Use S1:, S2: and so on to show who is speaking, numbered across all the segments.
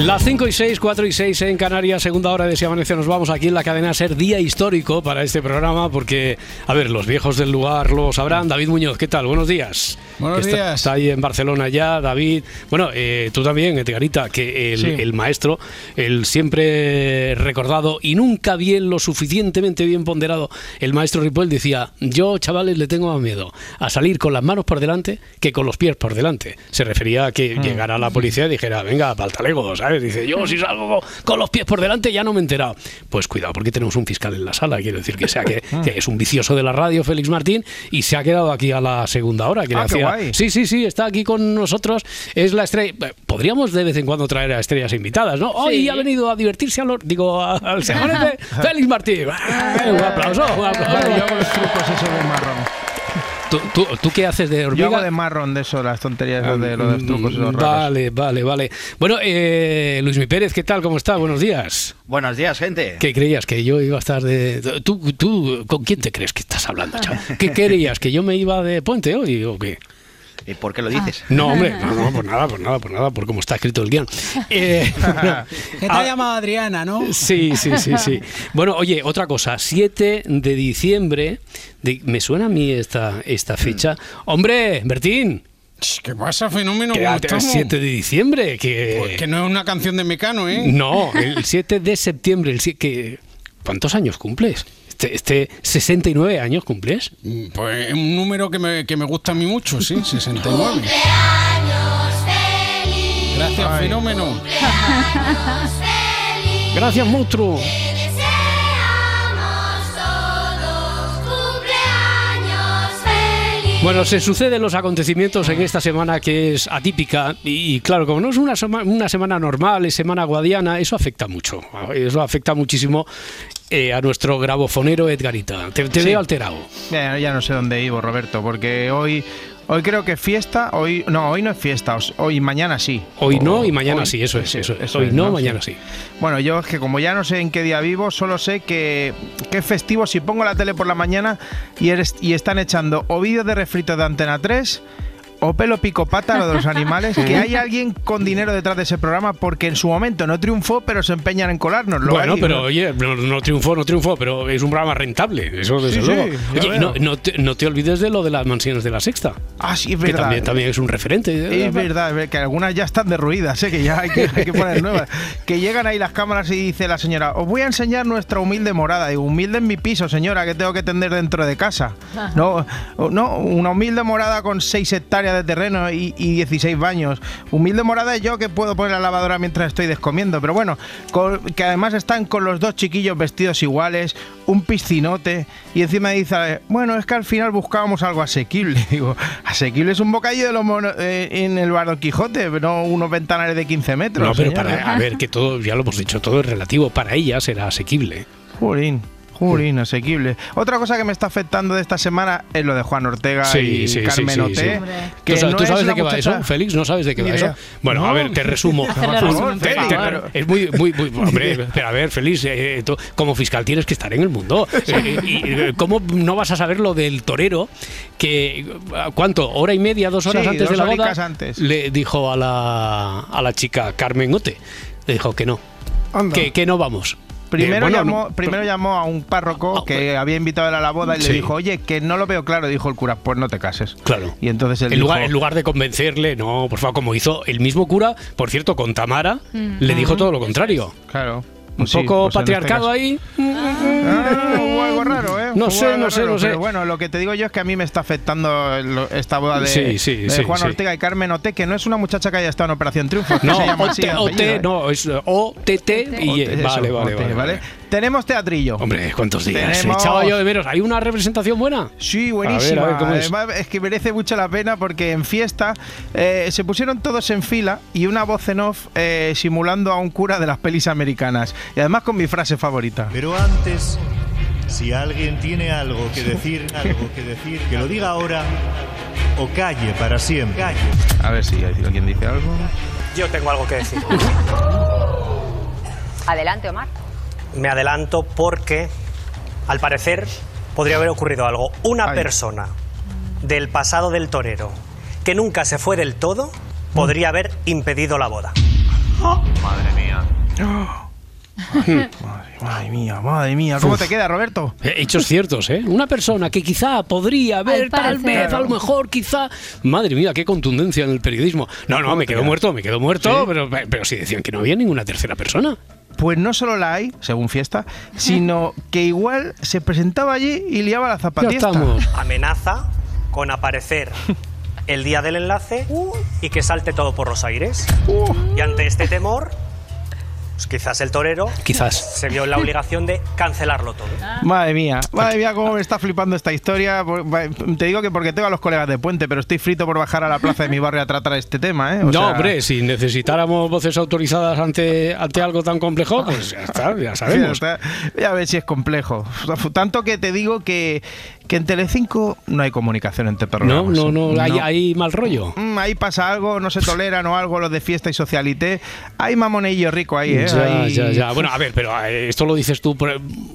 S1: Las 5 y 6, 4 y 6 en Canarias, segunda hora de Si Amanece. Nos vamos aquí en la cadena a ser día histórico para este programa porque, a ver, los viejos del lugar lo sabrán. David Muñoz, ¿qué tal? Buenos días.
S2: Buenos
S1: está,
S2: días.
S1: Está ahí en Barcelona ya, David. Bueno, eh, tú también, Edgarita, que el,
S2: Sí.
S1: el maestro, el siempre recordado y nunca bien, lo suficientemente bien ponderado, el maestro Ripoll decía, yo, chavales, le tengo más miedo a salir con las manos por delante que con los pies por delante. Se refería a que llegara la policía y dijera, venga, pal talego, ¿sabes? Dice, yo si salgo con los pies por delante ya no me he enterado. Pues cuidado, porque tenemos un fiscal en la sala, quiero decir que sea que, que es un vicioso de la radio, Félix Martín, y se ha quedado aquí a la segunda hora. Que le
S2: Ah, qué
S1: hacía-
S2: guay.
S1: Sí, sí, sí, está aquí con nosotros. Es la estrella. Podríamos de vez en cuando traer a estrellas invitadas, ¿no? Hoy ha venido a divertirse a los. Digo, al señor de Félix Martín. ¡Ah! Un aplauso, un aplauso.
S2: Yo hago los trucos esos de marrón.
S1: ¿Tú, tú, tú qué haces de
S2: Yo
S1: hormiga?
S2: hago de marrón de eso, las tonterías de los trucos esos raros.
S1: Vale, vale, vale. Bueno, eh, Luis Mi Pérez, ¿qué tal? ¿Cómo está? Buenos días.
S3: Buenos días, gente.
S1: ¿Qué creías? ¿Que yo iba a estar de.? ¿Tú, tú con quién te crees que estás hablando, chaval? ¿Qué creías? ¿Que yo me iba de puente hoy o qué?
S3: ¿Y por qué lo dices?
S1: No, hombre, no, no, por nada, por nada, por nada, por cómo está escrito el guion. Eh,
S4: Que te
S1: ah,
S4: ha llamado Adriana, ¿no?
S1: Sí, sí, sí, sí. Bueno, oye, otra cosa, 7 de diciembre, de- me suena a mí esta, esta fecha. Hombre, Bertín,
S4: ¿Qué pasa, fenómeno?
S1: que
S4: ¿Cómo
S1: el
S4: estamos?
S1: 7 de diciembre, que...
S4: Pues que no es una canción de Mecano, ¿eh?
S1: No, el 7 de septiembre, el sie- que... ¿Cuántos años cumples? Este, este 69 años cumples.
S4: Pues es un número que me, que me gusta a mí mucho, sí, 69. Gracias, fenómeno.
S1: Gracias, monstruo. Bueno, se suceden los acontecimientos en esta semana que es atípica y, y claro, como no es una, una semana normal, es semana guadiana, eso afecta mucho. Eso afecta muchísimo eh, a nuestro grabofonero Edgarita. Te, te
S2: Sí.
S1: veo alterado.
S2: Ya, ya no sé dónde iba, Roberto, porque hoy, hoy creo que es fiesta, hoy no, hoy no es fiesta, hoy mañana sí.
S1: Hoy no y mañana
S2: hoy-
S1: sí, eso es,
S2: sí,
S1: eso es. Hoy no, mañana sí.
S2: Bueno, yo es que como ya no sé en qué día vivo, solo sé que, que es festivo si pongo la tele por la mañana y, eres, y están echando o vídeos de refrito de Antena 3 o pelo pico pata, lo de los animales, que hay alguien con dinero detrás de ese programa porque en su momento no triunfó, pero se empeñan en colárnoslo.
S1: Bueno, pero
S2: ¿no?
S1: oye, no, no triunfó, no triunfó, pero es un programa rentable, eso desde
S2: Sí,
S1: luego.
S2: sí,
S1: oye, no, te, no te olvides de lo de las mansiones de la sexta,
S2: Ah, sí, es
S1: que
S2: verdad.
S1: también, también es un referente.
S2: Es verdad, es verdad, que algunas ya están derruidas, ¿eh? que ya hay que, hay que poner nuevas. Que llegan ahí las cámaras y dice la señora, os voy a enseñar nuestra humilde morada. Digo, humilde en mi piso, señora, que tengo que tender dentro de casa. No, no una humilde morada con 6 hectáreas de terreno y, y 16 baños. Humilde morada yo que puedo poner la lavadora mientras estoy descomiendo. Pero bueno, con- que además están con los dos chiquillos vestidos iguales, un piscinote y encima dice, bueno, es que al final buscábamos algo asequible. Digo, asequible es un bocadillo de los monos eh, en el bar Don Quijote, no unos ventanales de 15 metros.
S1: No, pero
S2: señora.
S1: para, a ver, que todo, ya lo hemos dicho, todo es relativo. Para ella será asequible.
S2: Jurín. Jurín, asequible. Otra cosa que me está afectando de esta semana es lo de Juan Ortega
S1: Sí,
S2: y
S1: sí,
S2: Carmen
S1: sí,
S2: Oté, que
S1: ¿Tú, sabes,
S2: no
S1: tú sabes de qué va eso, Félix? ¿No sabes de qué
S2: Ni
S1: va eso? Bueno, a ver, te resumo. Te- te- es muy, muy, muy- hombre, pero a ver, Félix, eh, tú como fiscal tienes que estar en el mundo. Eh, y, eh, ¿Cómo no vas a saber lo del torero que, ¿cuánto? ¿Hora y media, dos horas
S2: Sí,
S1: antes de la boda?
S2: antes.
S1: Le dijo a la, a la chica Carmen Ote, le dijo que no, que, que no vamos.
S2: Primero,
S1: Eh, bueno,
S2: llamó,
S1: no,
S2: primero llamó a un párroco
S1: Ah,
S2: que
S1: bueno.
S2: había invitado a la boda y
S1: Sí.
S2: le dijo, oye, que no lo veo claro. Dijo el cura, pues no te cases.
S1: Claro.
S2: Y entonces él
S1: en, lugar,
S2: dijo,
S1: en lugar de convencerle, no, por favor, como hizo el mismo cura, por cierto, con Tamara, le dijo todo lo contrario.
S2: claro.
S1: Un
S2: pues sí,
S1: poco
S2: pues este
S1: patriarcado ahí.
S2: Ah, raro, ¿eh? ¿Eh?
S1: No
S2: ¿Cómo
S1: sé, no sé, no sé.
S2: Pero bueno, lo que te digo yo es que a mí me está afectando esta boda de,
S1: Sí, sí,
S2: de
S1: sí,
S2: Juan
S1: sí.
S2: Ortega y Carmen Ote, que no es una muchacha que haya estado en Operación Triunfo.
S1: No,
S2: se llama así de
S1: OT,
S2: apellido, ¿eh?
S1: no, es OTT y
S2: Ote, eso,
S1: vale, vale,
S2: Ote,
S1: vale, vale.
S2: Tenemos teatrillo.
S1: Hombre, ¿cuántos días?
S2: Tenemos-
S1: Echaba yo de menos. ¿Hay una representación buena?
S2: Sí, buenísima.
S1: A ver, a ver, ¿cómo es?
S2: Además, es que merece mucho la pena porque en fiesta eh, se pusieron todos en fila y una voz en off eh, simulando a un cura de las pelis americanas. Y además con mi frase favorita.
S5: Pero antes, si alguien tiene algo que decir, algo que decir, que lo diga ahora o calle para siempre. Calle.
S2: A ver si alguien dice algo.
S6: Yo tengo algo que decir.
S7: Adelante, Omar.
S6: Me adelanto porque, al parecer, podría haber ocurrido algo. Una
S2: Ay.
S6: persona del pasado del torero que nunca se fue del todo podría haber impedido la boda.
S2: Madre, madre mía, madre mía. ¿Cómo te queda, Roberto?
S1: Eh, Hechos ciertos, ¿eh? Una persona que quizá podría haber,
S8: Al
S1: tal vez, a lo mejor, quizá. Madre mía, qué contundencia en el periodismo. No, no, me quedo muerto, me quedo muerto,
S2: ¿Sí?
S1: pero, pero si decían que no había ninguna tercera persona.
S2: Pues no solo la hay, según fiesta, sino que igual se presentaba allí y liaba la
S1: estamos.
S6: Amenaza con aparecer el día del enlace y que salte todo por los aires. Y ante este temor, pues quizás el torero
S1: Quizás.
S6: se vio en la obligación de cancelarlo todo.
S2: Madre mía, madre mía, cómo me está flipando esta historia. Te digo que porque tengo a los colegas de puente, pero estoy frito por bajar a la plaza de mi barrio a tratar este tema, ¿eh? O
S1: no,
S2: sea,
S1: hombre, si necesitáramos voces autorizadas ante, ante algo tan complejo, pues ya está, ya sabemos.
S2: Ya, está. Ya ves si es complejo. Tanto que te digo que, que en Telecinco no hay comunicación entre
S1: No,
S2: programas.
S1: no, no, hay, hay mal rollo.
S2: Mm, ahí pasa algo, no se toleran o algo los de fiesta y socialité. Hay mamonillo rico ahí, ¿eh?
S1: Ya,
S2: Hay-
S1: ya, ya. Bueno, a ver, pero eh, esto lo dices tú,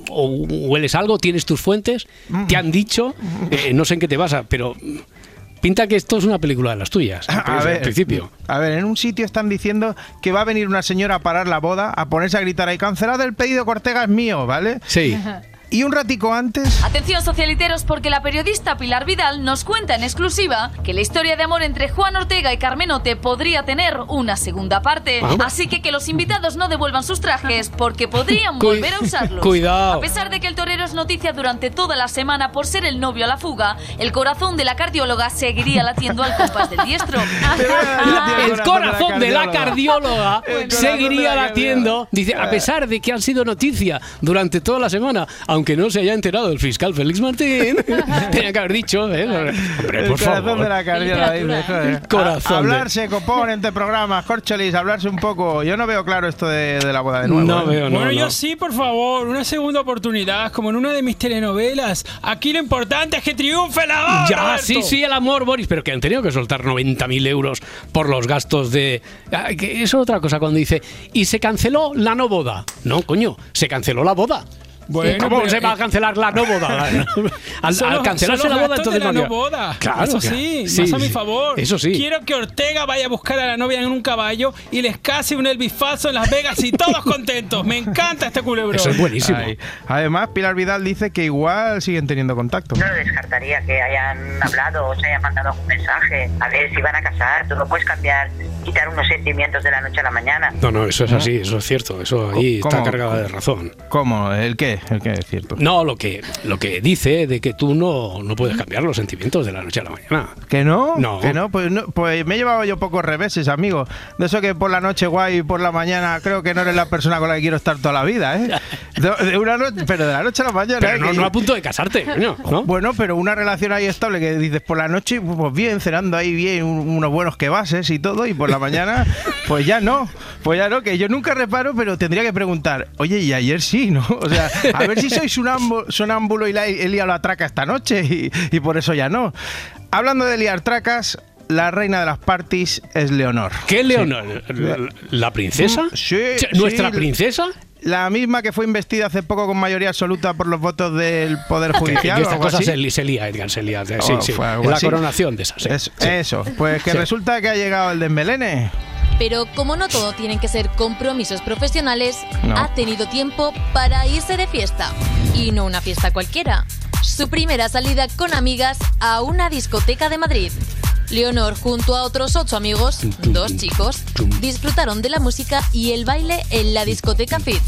S1: o hueles algo, tienes tus fuentes, te han dicho, eh, no sé en qué te basa, pero pinta que esto es una película de las tuyas, al
S2: A ver,
S1: principio.
S2: A ver, en un sitio están diciendo que va a venir una señora a parar la boda, a ponerse a gritar ahí, cancelado el pedido que Ortega es mío, ¿vale?
S1: Sí.
S2: Y un ratico antes...
S8: Atención socialiteros porque la periodista Pilar Vidal nos cuenta en exclusiva que la historia de amor entre Juan Ortega y Carmenote podría tener una segunda parte.
S1: Ah.
S8: Así que que los invitados no devuelvan sus trajes porque podrían volver a usarlos.
S1: Cuidado.
S8: A pesar de que el torero es noticia durante toda la semana por ser el novio a la fuga, el corazón de la cardióloga seguiría latiendo al compás del diestro.
S1: El corazón de la cardióloga seguiría
S2: la
S1: latiendo. Dice, a pesar de que han sido noticia durante toda la semana, aunque no se haya enterado el fiscal Félix Martín, tenía que haber dicho, ¿eh? Hombre,
S2: El
S1: por
S2: corazón
S1: favor.
S2: de la cardióloga dice, joder.
S1: Corazón de-
S2: A- Hablarse, copón, entre programas, corcholis, hablarse un poco. Yo no veo claro esto de, de la boda de nuevo.
S1: No
S2: ¿eh?
S1: veo, no,
S4: bueno, yo sí, por favor, una segunda oportunidad, como en una de mis telenovelas. Aquí lo importante es que triunfe el amor.
S1: Ya,
S4: Roberto.
S1: sí, sí, el amor, Boris, pero que han tenido que soltar 90.000 euros por los gastos de... Ah, Eso es otra cosa cuando dice, y se canceló la no boda. No, coño, se canceló la boda.
S4: Bueno,
S1: ¿Cómo
S4: pero,
S1: se va a
S4: eh,
S1: cancelar la no boda? al, al cancelarse la boda, entonces
S4: de la
S1: no
S4: boda.
S1: Claro,
S4: eso sí,
S1: Sí,
S4: más a mi favor.
S1: Eso sí.
S4: Quiero que Ortega vaya a buscar a la novia en un caballo y les case un Elvis falso en Las Vegas y todos contentos. Me encanta este culebrón.
S1: Eso es buenísimo.
S2: Ay. Además, Pilar Vidal dice que igual siguen teniendo contacto.
S7: No descartaría que hayan hablado o se hayan mandado algún mensaje. A ver si van a casar. Tú no puedes cambiar, quitar unos sentimientos de la noche a la mañana.
S1: No, no, eso es así, eso es cierto. Eso ahí
S2: ¿Cómo?
S1: está cargada de razón.
S2: ¿Cómo? ¿El qué? ¿El qué es cierto?
S1: No, lo que, lo que dice de que tú no, no puedes cambiar los sentimientos de la noche a la mañana.
S2: ¿Que no?
S1: No.
S2: ¿Que no? Pues, no, pues me he llevado yo pocos reveses, amigo. De eso que por la noche guay y por la mañana creo que no eres la persona con la que quiero estar toda la vida, ¿eh? De, de una noche, pero de la noche a la mañana.
S1: Pero
S2: ¿eh?
S1: no,
S2: Que-
S1: no a punto de casarte, coño, ¿no?
S2: Bueno, pero una relación ahí estable que dices por la noche, pues bien, cenando ahí bien, un- unos buenos que bases y todo, y por la mañana, pues ya no. Pues ya no, que yo nunca reparo, pero tendría que preguntar, oye, y ayer sí, ¿no? O sea, a ver si soy sonámbulo, y la, he liado la traca esta noche y, y por eso ya no. Hablando de liar tracas, la reina de las parties es Leonor.
S1: ¿Qué Leonor? ¿La, la princesa?
S2: Mm, sí,
S1: ¿Nuestra
S2: sí.
S1: princesa?
S2: La misma que fue investida hace poco con mayoría absoluta por los votos del Poder Judicial.
S1: esta cosa se, se lía, Edgar, se lía. Sí,
S2: Oh,
S1: sí. la
S2: así.
S1: coronación de esa, sí.
S2: Es-
S1: Sí.
S2: Eso, pues que
S1: Sí.
S2: resulta que ha llegado el desmelene.
S9: Pero como no todo tienen que ser compromisos profesionales,
S2: No.
S9: ha tenido tiempo para irse de fiesta. Y no una fiesta cualquiera. Su primera salida con amigas a una discoteca de Madrid. Leonor junto a otros ocho amigos, dos chicos, disfrutaron de la música y el baile en la discoteca Fitz,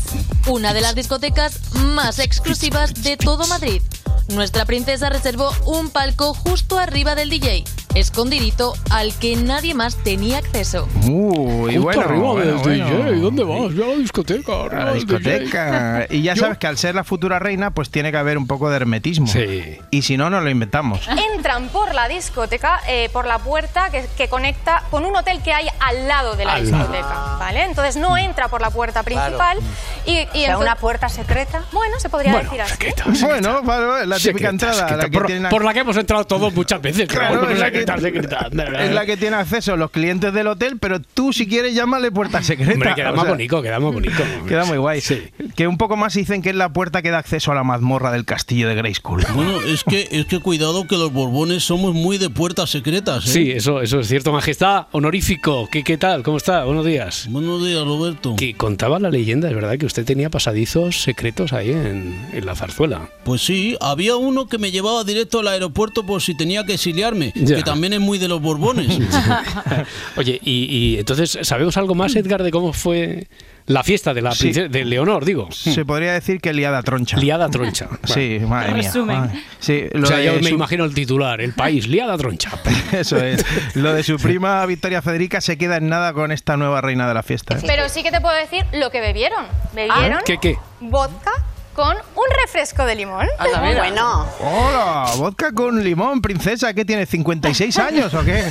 S9: una de las discotecas más exclusivas de todo Madrid. Nuestra princesa reservó un palco justo arriba del DJ, escondidito al que nadie más tenía acceso.
S2: Uy,
S1: Justo
S2: bueno,
S1: arriba
S2: bueno,
S1: del
S2: bueno.
S1: DJ, ¿dónde vas? Ve a la discoteca.
S2: A la discoteca. Y ya
S1: Yo-
S2: sabes que al ser la futura reina, pues tiene que haber un poco de hermetismo.
S1: Sí.
S2: Y si no, nos lo inventamos.
S10: Entran por la discoteca, eh, por la puerta que, que conecta con un hotel que hay al lado de la
S1: Al lado.
S10: discoteca, ¿vale? Entonces no entra por la puerta principal y, y entonces-
S11: una puerta secreta.
S10: Bueno, se podría
S1: Bueno,
S10: decir así.
S1: secreta,
S2: Bueno, vale, vale, la típica entrada. la que
S1: por, por la que hemos entrado todos muchas veces.
S2: Claro, es la que-
S1: secreta, secreta.
S2: Es la que tiene acceso los clientes del hotel, pero tú si quieres llámale puerta secreta.
S1: Hombre, queda
S2: O
S1: más
S2: sea,
S1: bonito, queda más bonito.
S2: Queda muy guay.
S1: Sí.
S2: Que un poco más dicen que es la puerta que da acceso a la mazmorra del castillo de Grayskull.
S12: Bueno, es que, es que cuidado que los borbones somos muy de puertas secretas, ¿eh?
S1: Sí, eso, eso es cierto, Majestad. Honorífico. ¿Qué, ¿Qué tal? ¿Cómo está? Buenos días.
S12: Buenos días, Roberto.
S1: Que contaba la leyenda, es verdad, que usted tenía pasadizos secretos ahí en, en la zarzuela.
S12: Pues sí, había uno que me llevaba directo al aeropuerto por si tenía que exiliarme,
S1: Ya.
S12: que también es muy de los borbones.
S1: Oye, y, y entonces, ¿sabemos algo más, Edgar, de cómo fue la fiesta de la
S2: Sí.
S1: princesa, de Leonor, digo?
S2: Se podría decir que liada troncha.
S1: Liada troncha.
S2: Sí, madre mía.
S8: Resumen.
S2: Madre. Sí, lo
S1: o sea,
S2: de
S1: yo me
S2: su-
S1: imagino el titular, el país, liada troncha.
S2: Eso es. Lo de su prima Victoria Federica se queda en nada con esta nueva reina de la fiesta. ¿eh?
S10: Pero sí que te puedo decir lo que bebieron. Bebieron
S1: ¿Qué, qué?
S10: vodka con un refresco de limón.
S11: Bueno,
S2: Hola, vodka con limón, princesa, ¿qué tienes? ¿56 años o qué?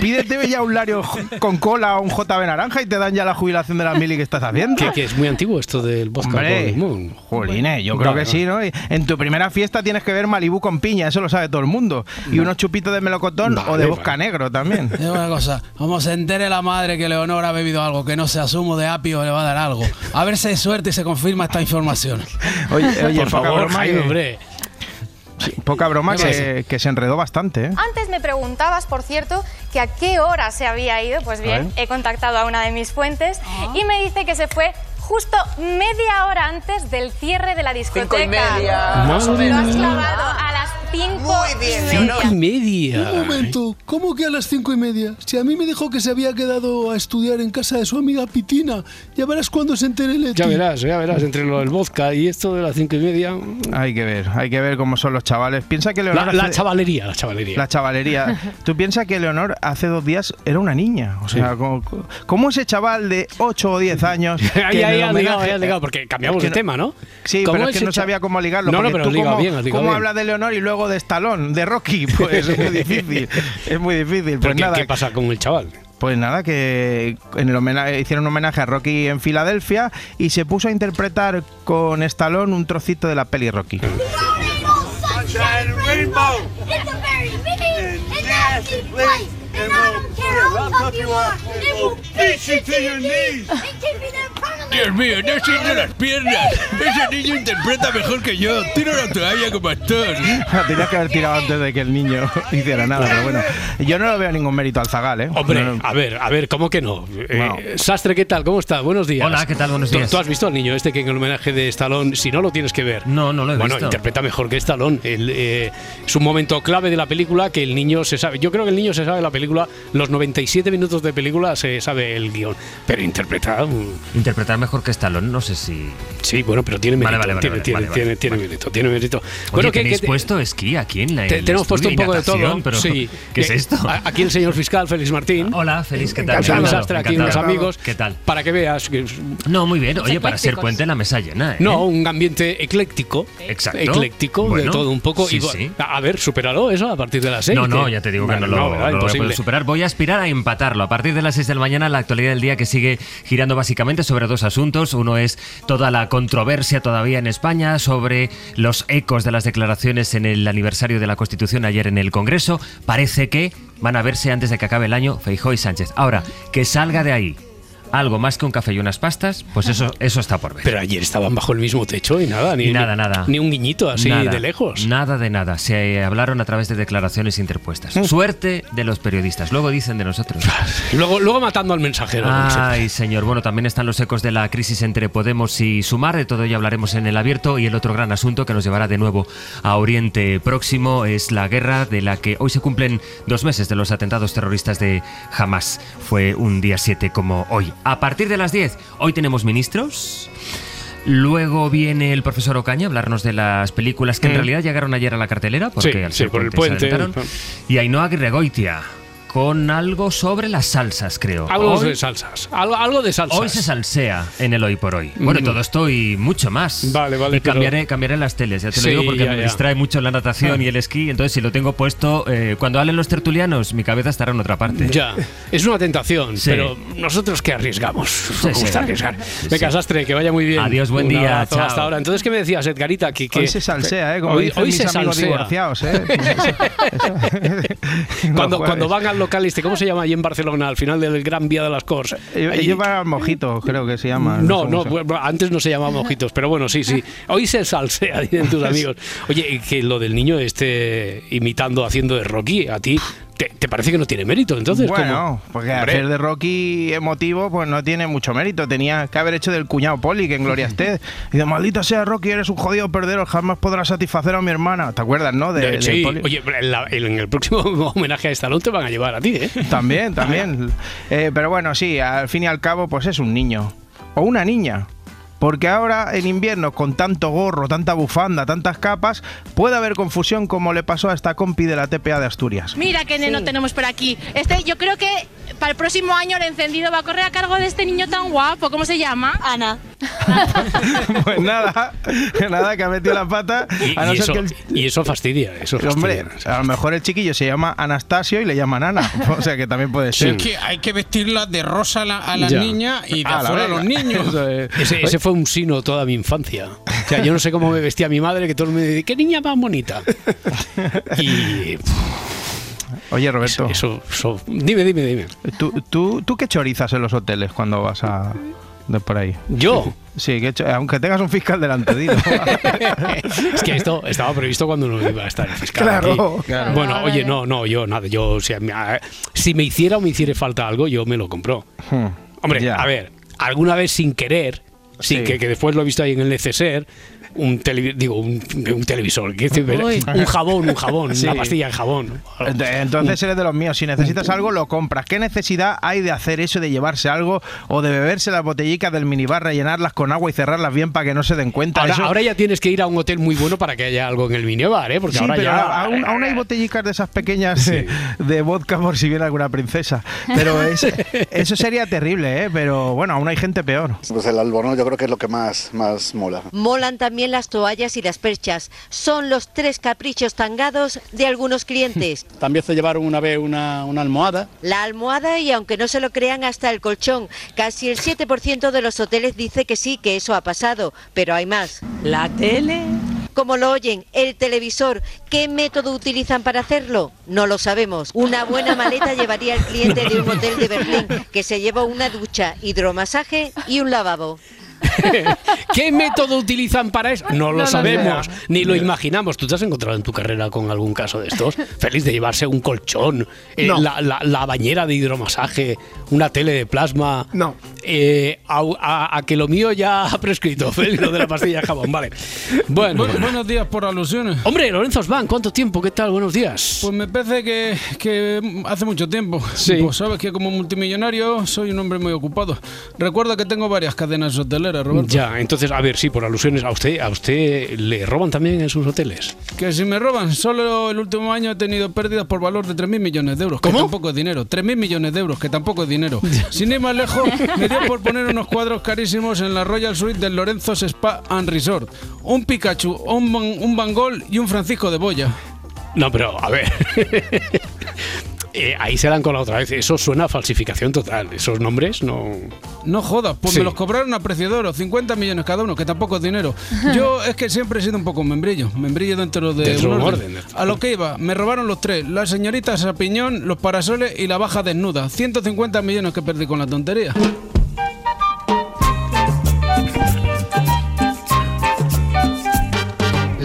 S2: Pídete ya un Lario con cola o un JB naranja y te dan ya la jubilación de la mili que estás haciendo.
S1: ¿Qué, qué? Es muy antiguo esto del vodka
S2: Hombre,
S1: con limón.
S2: Jolines, yo creo que sí, ¿no? Y En tu primera fiesta tienes que ver Malibú con piña, eso lo sabe todo el mundo. Y unos chupitos de melocotón o de vodka
S1: vale.
S2: negro también.
S12: Es una cosa, como se entere la madre que Leonor ha bebido algo que no sea zumo de apio, le va a dar algo. A ver si hay suerte y se confirma esta información.
S2: Oye, oye
S1: Por
S2: poca
S1: favor,
S2: broma,
S1: Jaime, hombre.
S2: poca broma
S1: ¿Qué
S2: que, que se enredó bastante, ¿eh?
S10: Antes me preguntabas, por cierto, que a qué hora se había ido. Pues bien, he contactado a una de mis fuentes y me dice que se fue justo media hora antes del cierre de la discoteca.
S11: Cinco y media.
S10: Lo
S1: Más o
S10: has
S1: menos.
S10: clavado a las cinco
S11: Muy bien,
S10: y
S1: Cinco y
S10: media.
S1: media.
S12: Un momento, ¿cómo que a las cinco y media? Si a mí me dijo que se había quedado a estudiar en casa de su amiga Pitina. Ya verás cuando se entere Leti.
S1: Ya verás, ya verás, entre lo del vodka y esto de las cinco y media.
S2: Hay que ver, hay que ver cómo son los chavales. Piensa que Leonor
S1: La, la
S2: hace-
S1: chavalería, la chavalería.
S2: La chavalería. Tú piensas que Leonor hace dos días era una niña. O sea, como, como ese chaval de 8 o 10 años. que
S1: ahí,
S2: en
S1: ahí
S2: el
S1: has ligado,
S2: homenaje-
S1: ahí has ligado, porque cambiamos
S2: que
S1: de
S2: no-
S1: tema, ¿no?
S2: Sí,
S1: ¿Cómo
S2: pero es que no sabía cómo ligarlo.
S1: No, no, pero
S2: tú
S1: ligado
S2: cómo,
S1: bien, ligado
S2: cómo
S1: bien.
S2: hablas de Leonor y luego de Stallone, de Rocky? Pues es muy difícil. Es muy difícil.
S1: ¿Pero
S2: Pues
S1: qué,
S2: nada,
S1: qué pasa con el chaval?
S2: pues nada, que en el homenaje, hicieron un homenaje a Rocky en Filadelfia y se puso a interpretar con Stallone un trocito de la peli Rocky.
S12: Dios mío, no siento las piernas. Ese niño interpreta mejor que yo. Tiro la toalla como actor.
S2: Tenías que haber tirado antes de que el niño hiciera nada, pero bueno. Yo no le veo ningún mérito al Zagal, ¿eh?
S1: Hombre,
S2: No, no.
S1: a ver, a ver, ¿cómo que no? Eh,
S2: Bueno.
S1: Sastre, ¿qué tal? ¿Cómo está? Buenos días.
S13: Hola, ¿qué tal? Buenos
S1: ¿Tú-
S13: días.
S1: ¿Tú, has visto al niño este que en el homenaje de Stallone, si no lo tienes que ver?
S13: No, no lo he
S1: bueno,
S13: visto.
S1: interpreta mejor que Stallone. El, eh, es un momento clave de la película que el niño se sabe. Yo creo que el niño se sabe la película, los 97 minutos de película se sabe el guion. Pero interpreta. mm,
S13: Interpretar mejor que Stallone, no sé si.
S1: Sí, bueno, pero tiene mérito.
S13: vale, vale,
S1: tiene
S13: vale,
S1: tiene,
S13: vale,
S1: tiene,
S13: vale,
S1: tiene
S13: vale.
S1: mérito, tiene mérito.
S13: Oye,
S1: Bueno, ¿qué-
S13: tenéis
S1: qué te-
S13: puesto esquí aquí en la
S1: te- tenemos puesto un poco de todo.
S13: Pero,
S1: sí.
S13: ¿Qué es
S1: Eh,
S13: esto?
S1: Aquí el señor fiscal, Félix Martín.
S13: Hola, feliz, ¿qué tal? Encantado,
S1: Sastre, aquí
S13: encantado.
S1: unos amigos.
S13: ¿Qué tal?
S1: Para que veas que
S13: No, muy bien. Oye, para ser puente la mesa llena, ¿eh?
S1: No, un ambiente ecléctico.
S13: Exacto.
S1: Ecléctico, de todo un poco.
S13: sí,
S1: Y,
S13: sí.
S1: A ver, supéralo eso a partir de las 6.
S13: No, no, ya te digo que no, lo, poder superar. Voy a aspirar a empatarlo. A partir de las 6 de la mañana, la actualidad del día que sigue girando básicamente sobre dos asuntos. Uno es toda la controversia todavía en España sobre los ecos de las declaraciones en el aniversario de la Constitución ayer en el Congreso. Parece que van a verse antes de que acabe el año Feijóo y Sánchez. Ahora, que salga de ahí algo más que un café y unas pastas, pues eso, eso está por ver.
S1: Pero ayer estaban bajo el mismo techo y nada, ni,
S13: nada,
S1: ni-
S13: nada.
S1: Ni un guiñito así
S13: Nada,
S1: de lejos.
S13: Nada de nada. Se hablaron a través de declaraciones interpuestas. Suerte de los periodistas. Luego dicen de nosotros.
S1: Luego, luego matando al mensajero.
S13: Ay, señor. Bueno, también están los ecos de la crisis entre Podemos y Sumar. De todo ello hablaremos en el abierto. Y el otro gran asunto que nos llevará de nuevo a Oriente Próximo es la guerra de la que hoy se cumplen dos meses de los atentados terroristas de Hamas. Fue un día 7 como hoy. A partir de las 10, hoy tenemos ministros. Luego viene el profesor Ocaña a hablarnos de las películas que en
S1: Mm.
S13: realidad llegaron ayer a la cartelera, porque
S1: Sí,
S13: al
S1: sí, por el
S13: puente se adelantaron. Y Ainhoa Aguirregoitia, con algo sobre las salsas, creo.
S1: Algo
S13: Hoy-
S1: de salsas. Algo, algo de salsas.
S13: Hoy se salsea en el hoy por hoy. Bueno,
S1: Mm.
S13: todo esto y mucho más.
S1: Vale, vale,
S13: Y
S1: pero-
S13: cambiaré, cambiaré las teles, ya te
S1: Sí,
S13: lo digo, porque
S1: ya,
S13: me
S1: ya.
S13: distrae mucho la natación y el esquí. Entonces, si lo tengo puesto, eh, cuando hablen los tertulianos, mi cabeza estará en otra parte.
S1: Ya, es una tentación,
S13: Sí.
S1: pero nosotros que arriesgamos. Nos
S13: sí.
S1: gusta arriesgar. Venga,
S13: Sí.
S1: Sastre, que vaya muy bien.
S13: Adiós, buen
S1: Un
S13: día, chao.
S1: Hasta ahora. Entonces, ¿qué me decías, Edgarita? Que, que-
S2: Hoy se salsea, ¿eh? Como
S1: hoy,
S2: dicen
S1: hoy
S2: mis
S1: se
S2: amigos
S1: salsea.
S2: divorciados, ¿eh?
S1: Cuando, cuando van al local, este, ¿cómo se llama allí en Barcelona, al final del Gran Vía de las Corts?
S2: Ellos
S1: Allí-
S2: ellos van al mojito, creo que se llama.
S1: No, no, bueno, antes no se llamaba mojitos, pero bueno, sí, sí. Hoy se salsea, dicen tus amigos. Oye, que lo del niño este imitando, haciendo de Rocky, a ti, ¿te, te parece que no tiene mérito? Entonces,
S2: bueno,
S1: ¿cómo?
S2: porque
S1: Hombre.
S2: hacer de Rocky emotivo pues no tiene mucho mérito. Tenía que haber hecho del cuñado Poli, que en Gloria esté. Y de maldita sea Rocky, eres un jodido perdedor, jamás podrás satisfacer a mi hermana. ¿Te acuerdas, no? De, de
S1: sí,
S2: Poli.
S1: oye, en, la- en el próximo homenaje a Stallone te van a llevar a ti, ¿eh?
S2: También, también. Eh, pero bueno, sí, al fin y al cabo, pues es un niño. O una niña. Porque ahora en invierno, con tanto gorro, tanta bufanda, tantas capas, puede haber confusión como le pasó a esta compi de la TPA de Asturias.
S10: Mira qué neno tenemos por aquí. Este, yo creo que para el próximo año el encendido va a correr a cargo de este niño tan guapo. ¿Cómo se llama? Ana.
S2: Pues nada, nada, que ha metido la pata.
S1: Y,
S2: A no
S1: y
S2: ser
S1: eso,
S2: que el-
S1: y eso fastidia, eso
S2: Hombre,
S1: fastidia.
S2: a lo mejor el chiquillo se llama Anastasio y le llaman Ana. O sea que también puede ser.
S14: Es que hay que vestirla de rosa a la, a la niña y de
S2: A la
S14: afuera a los niños.
S2: Eso es.
S1: Ese, ese fue un sino toda mi infancia. O sea, yo no sé cómo me vestía mi madre, que todo el mundo me decía, qué niña más bonita. Y
S2: Oye, Roberto.
S1: eso, eso- dime, dime, dime.
S2: ¿tú, tú, ¿Tú qué chorizas en los hoteles cuando vas a de por ahí?
S1: ¿Yo?
S2: Sí, que aunque tengas un fiscal delante, dilo.
S1: es que esto estaba previsto cuando no iba a estar el fiscal.
S2: Claro, claro.
S1: Bueno,
S2: Ah,
S1: oye, no, no, yo nada, yo, o sea, si me hiciera o me hiciera falta algo, yo me lo compro.
S2: Hmm.
S1: Hombre,
S2: Ya.
S1: a ver, alguna vez sin querer, sin
S2: Sí.
S1: que, que después lo he visto ahí en el neceser, un televi- digo, un, un televisor, un jabón, un jabón,
S2: Sí.
S1: una pastilla de jabón.
S2: Ent- Entonces eres de los míos. Si necesitas algo, lo compras. ¿Qué necesidad hay de hacer eso, de llevarse algo o de beberse las botellicas del minibar, rellenarlas con agua y cerrarlas bien para que no se den cuenta?
S1: Ahora,
S2: Eso-
S1: ahora ya tienes que ir a un hotel muy bueno para que haya algo en el minibar, ¿eh? Porque
S2: Sí,
S1: ahora
S2: pero
S1: ya...
S2: aún, aún hay botellicas de esas pequeñas de, de vodka por si viene alguna princesa. Pero es- eso sería terrible, ¿eh? Pero bueno, aún hay gente peor.
S15: Pues el albornoz yo creo que es lo que más, más mola.
S16: Molan también las toallas y las perchas. Son los tres caprichos tangados de algunos clientes.
S17: También se llevaron una vez una, una almohada.
S16: La almohada y aunque no se lo crean hasta el colchón, casi el 7% de los hoteles dice que sí, que eso ha pasado, pero hay más. La tele. Como lo oyen, el televisor, ¿qué método utilizan para hacerlo? No lo sabemos. Una buena maleta llevaría al cliente de un hotel de Berlín que se lleva una ducha, hidromasaje y un lavabo.
S1: ¿Qué método utilizan para eso? No lo
S16: No
S1: sabemos, ni lo imaginamos. ¿Tú te has encontrado en tu carrera con algún caso de estos? Feliz de llevarse un colchón, eh,
S18: No.
S1: la, la- la bañera de hidromasaje, una tele de plasma.
S18: No.
S1: Eh, a, a- a que lo mío ya ha prescrito, Félix, lo de la pastilla de jabón, vale. Bueno.
S14: Bu- buenos días por alusiones.
S1: Hombre, Lorenzo Osvan, ¿cuánto tiempo? ¿Qué tal? Buenos días.
S14: Pues me parece que, que hace mucho tiempo.
S1: Sí.
S14: Pues sabes que como multimillonario soy un hombre muy ocupado. Recuerda que tengo varias cadenas hoteleras, Roberto.
S1: Ya, entonces, a ver, sí, por alusiones, ¿a usted, ¿a usted le roban también en sus hoteles?
S14: Que si me roban, solo el último año he tenido pérdidas por valor de 3.000 millones de euros, que tampoco es dinero. 3.000 millones de euros, que tampoco es dinero. Sin ir más lejos, me por poner unos cuadros carísimos en la Royal Suite del Lorenzo's Spa and Resort. Un Pikachu, un, Van- un Van Gogh y un Francisco de Boya.
S1: No, pero a ver. Eh, ahí se dan con la otra vez. Eso suena a falsificación total. Esos nombres no.
S14: No jodas, pues
S1: Sí.
S14: me los cobraron a precio de oro, 50 millones cada uno, que tampoco es dinero. Yo es que siempre he sido un poco un membrillo, membrillo dentro de
S1: Dentro
S14: un
S1: de un
S14: orden.
S1: orden.
S14: A lo que iba, me robaron los tres, la señorita Sapiñón, los parasoles y la baja desnuda. 150 millones que perdí con la tontería.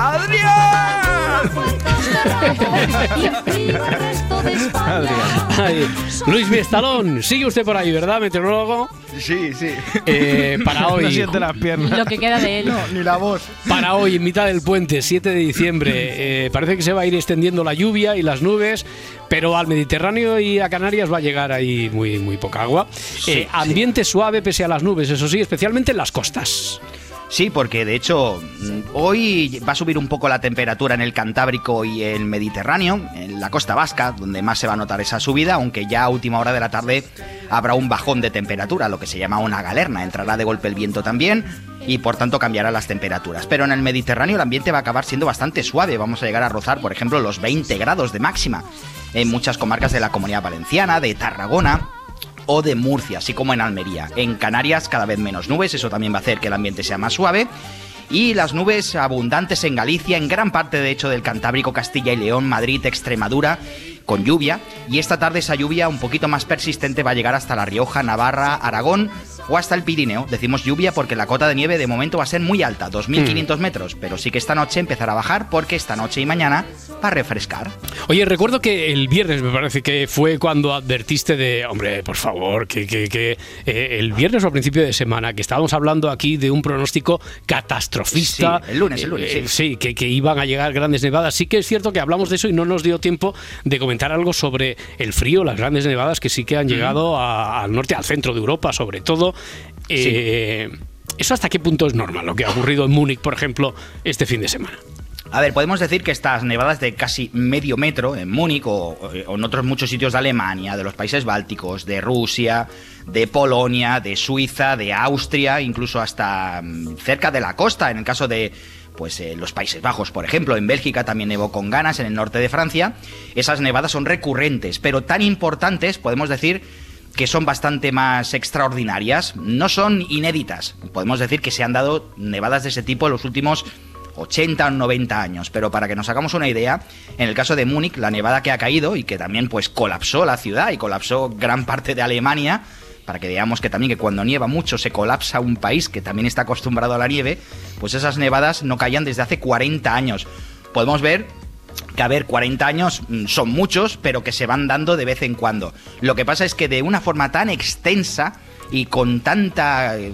S19: ¡Adrián!
S1: Ay, Luis Viestalón, sigue usted por ahí, ¿verdad, meteorólogo?
S20: Sí, sí.
S1: Eh, para hoy.
S2: No siente las piernas.
S21: Lo que queda de él.
S20: ni la voz.
S1: Para hoy, en mitad del puente, 7 de diciembre, eh, parece que se va a ir extendiendo la lluvia y las nubes, pero al Mediterráneo y a Canarias va a llegar ahí muy, muy poca agua. Eh, ambiente suave pese a las nubes, eso sí, especialmente en las costas.
S20: Sí, porque de hecho hoy va a subir un poco la temperatura en el Cantábrico y el Mediterráneo, en la costa vasca, donde más se va a notar esa subida, aunque ya a última hora de la tarde habrá un bajón de temperatura, lo que se llama una galerna. Entrará de golpe el viento también y por tanto cambiará las temperaturas. Pero en el Mediterráneo el ambiente va a acabar siendo bastante suave. Vamos a llegar a rozar, por ejemplo, los 20 grados de máxima en muchas comarcas de la Comunidad Valenciana, de Tarragona o de Murcia, así como en Almería. En Canarias cada vez menos nubes, eso también va a hacer que el ambiente sea más suave. Y las nubes abundantes en Galicia, en gran parte de hecho del Cantábrico, Castilla y León, Madrid, Extremadura, con lluvia. Y esta tarde esa lluvia un poquito más persistente va a llegar hasta La Rioja, Navarra, Aragón o hasta el Pirineo. Decimos lluvia porque la cota de nieve de momento va a ser muy alta, 2.500 metros. Pero sí que esta noche empezará a bajar porque esta noche y mañana va a refrescar.
S1: Oye, recuerdo que el viernes me parece que fue cuando advertiste de, hombre, por favor, que, que- que, eh, el viernes o a principio de semana, que estábamos hablando aquí de un pronóstico catastrofista.
S20: Sí, el lunes, el lunes,
S1: Eh,
S20: sí.
S1: que, que iban a llegar grandes nevadas. Sí que es cierto que hablamos de eso y no nos dio tiempo de comentar algo sobre el frío, las grandes nevadas que sí que han llegado a- al norte, al centro de Europa, sobre todo. Eh, ¿Eso hasta qué punto es normal lo que ha ocurrido en Múnich, por ejemplo, este fin de semana?
S20: A ver, podemos decir que estas nevadas de casi medio metro en Múnich o, o en otros muchos sitios de Alemania, de los países bálticos, de Rusia, de Polonia, de Suiza, de Austria, incluso hasta mm, cerca de la costa, en el caso de pues eh, los Países Bajos, por ejemplo, en Bélgica también nevó con ganas, en el norte de Francia. Esas nevadas son recurrentes, pero tan importantes, podemos decir, que son bastante más extraordinarias, no son inéditas. Podemos decir que se han dado nevadas de ese tipo en los últimos 80 o 90 años, pero para que nos hagamos una idea, en el caso de Múnich, la nevada que ha caído y que también pues colapsó la ciudad y colapsó gran parte de Alemania, para que veamos que también que cuando nieva mucho se colapsa un país que también está acostumbrado a la nieve, pues esas nevadas no caían desde hace 40 años. Podemos ver que a ver, 40 años mm, son muchos, pero que se van dando de vez en cuando. Lo que pasa es que de una forma tan extensa y con tanta... eh,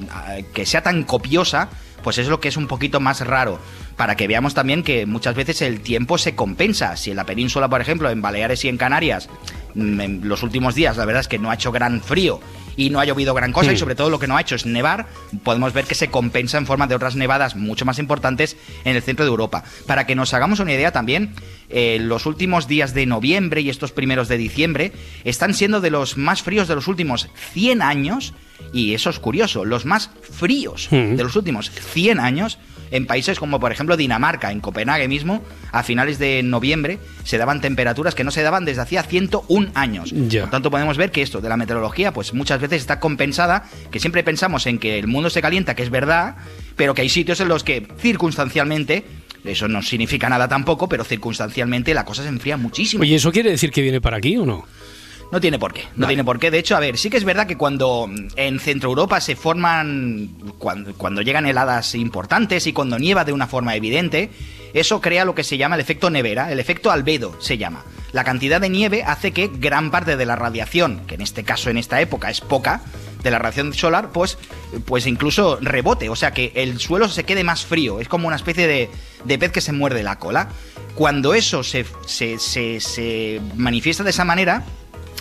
S20: que sea tan copiosa, pues es lo que es un poquito más raro. Para que veamos también que muchas veces el tiempo se compensa. Si en la península, por ejemplo, en Baleares y en Canarias, mm, en los últimos días, la verdad es que no ha hecho gran frío y no ha llovido gran cosa, y sobre todo lo que no ha hecho es nevar, podemos ver que se compensa en forma de otras nevadas mucho más importantes en el centro de Europa. Para que nos hagamos una idea también, eh, los últimos días de noviembre y estos primeros de diciembre están siendo de los más fríos de los últimos 100 años, y eso es curioso, los más fríos de los últimos 100 años en países como por ejemplo Dinamarca, en Copenhague mismo, a finales de noviembre se daban temperaturas que no se daban desde hacía 101 años. Por tanto, podemos ver que esto de la meteorología, pues muchas veces está compensada, que siempre pensamos en que el mundo se calienta, que es verdad, pero que hay sitios en los que circunstancialmente, eso no significa nada tampoco, pero circunstancialmente la cosa se enfría muchísimo.
S1: Oye, ¿eso quiere decir que viene para aquí o no?
S20: No tiene por qué, no tiene por qué. De hecho, a ver, sí que es verdad que cuando mm, en Centro Europa se forman, cuando, cuando llegan heladas importantes y cuando nieva de una forma evidente, eso crea lo que se llama el efecto nevera, el efecto albedo se llama. La cantidad de nieve hace que gran parte de la radiación, que en este caso, en esta época, es poca, de la radiación solar, pues, pues incluso rebote, o sea que el suelo se quede más frío, es como una especie de, de pez que se muerde la cola. Cuando eso se, se, se- se manifiesta de esa manera,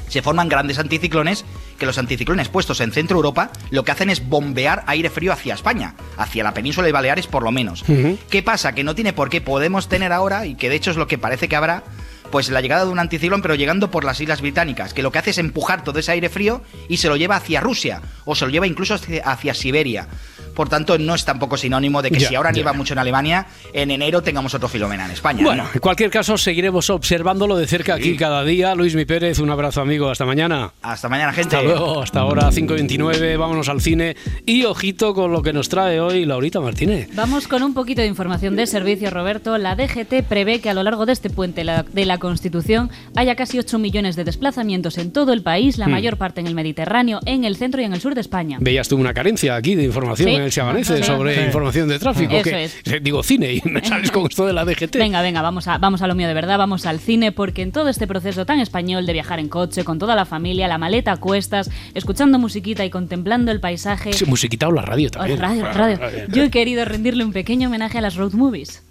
S20: se forman grandes anticiclones que los anticiclones puestos en Centro Europa lo que hacen es bombear aire frío hacia España, hacia la península de Baleares por lo menos. ¿Qué pasa? Que no tiene por qué podemos tener ahora, y que de hecho es lo que parece que habrá, pues la llegada de un anticiclón, pero llegando por las Islas Británicas, que lo que hace es empujar todo ese aire frío y se lo lleva hacia Rusia, o se lo lleva incluso hacia, hacia Siberia. Por tanto, no es tampoco sinónimo de que
S1: Ya,
S20: si ahora nieva mucho en Alemania, en enero tengamos otro filomena en España.
S1: Bueno,
S20: ¿no?
S1: en cualquier caso, seguiremos observándolo de cerca aquí cada día. Luis Mi Pérez, un abrazo amigo, hasta mañana.
S20: Hasta mañana, gente.
S1: Hasta luego, hasta ahora 5.29, vámonos al cine y ojito con lo que nos trae hoy Laurita Martínez.
S21: Vamos con un poquito de información de servicio, Roberto. La DGT prevé que a lo largo de este puente la- de la Constitución haya casi 8 millones de desplazamientos en todo el país, la
S1: Hmm.
S21: mayor parte en el Mediterráneo, en el centro y en el sur de España.
S1: Veías tú una carencia aquí de información
S21: Sí,
S1: en Si Amanece
S21: Sí.
S1: sobre
S21: Sí.
S1: información de tráfico.
S21: Eso
S1: que,
S21: es.
S1: eh, Digo cine y me sales con esto de la DGT.
S21: Venga, venga, vamos a, vamos a lo mío de verdad, vamos al cine, porque en todo este proceso tan español de viajar en coche, con toda la familia, la maleta a cuestas, escuchando musiquita y contemplando el paisaje.
S1: Sí, musiquita o la radio también.
S21: radio, radio. Yo he querido rendirle un pequeño homenaje a las road movies.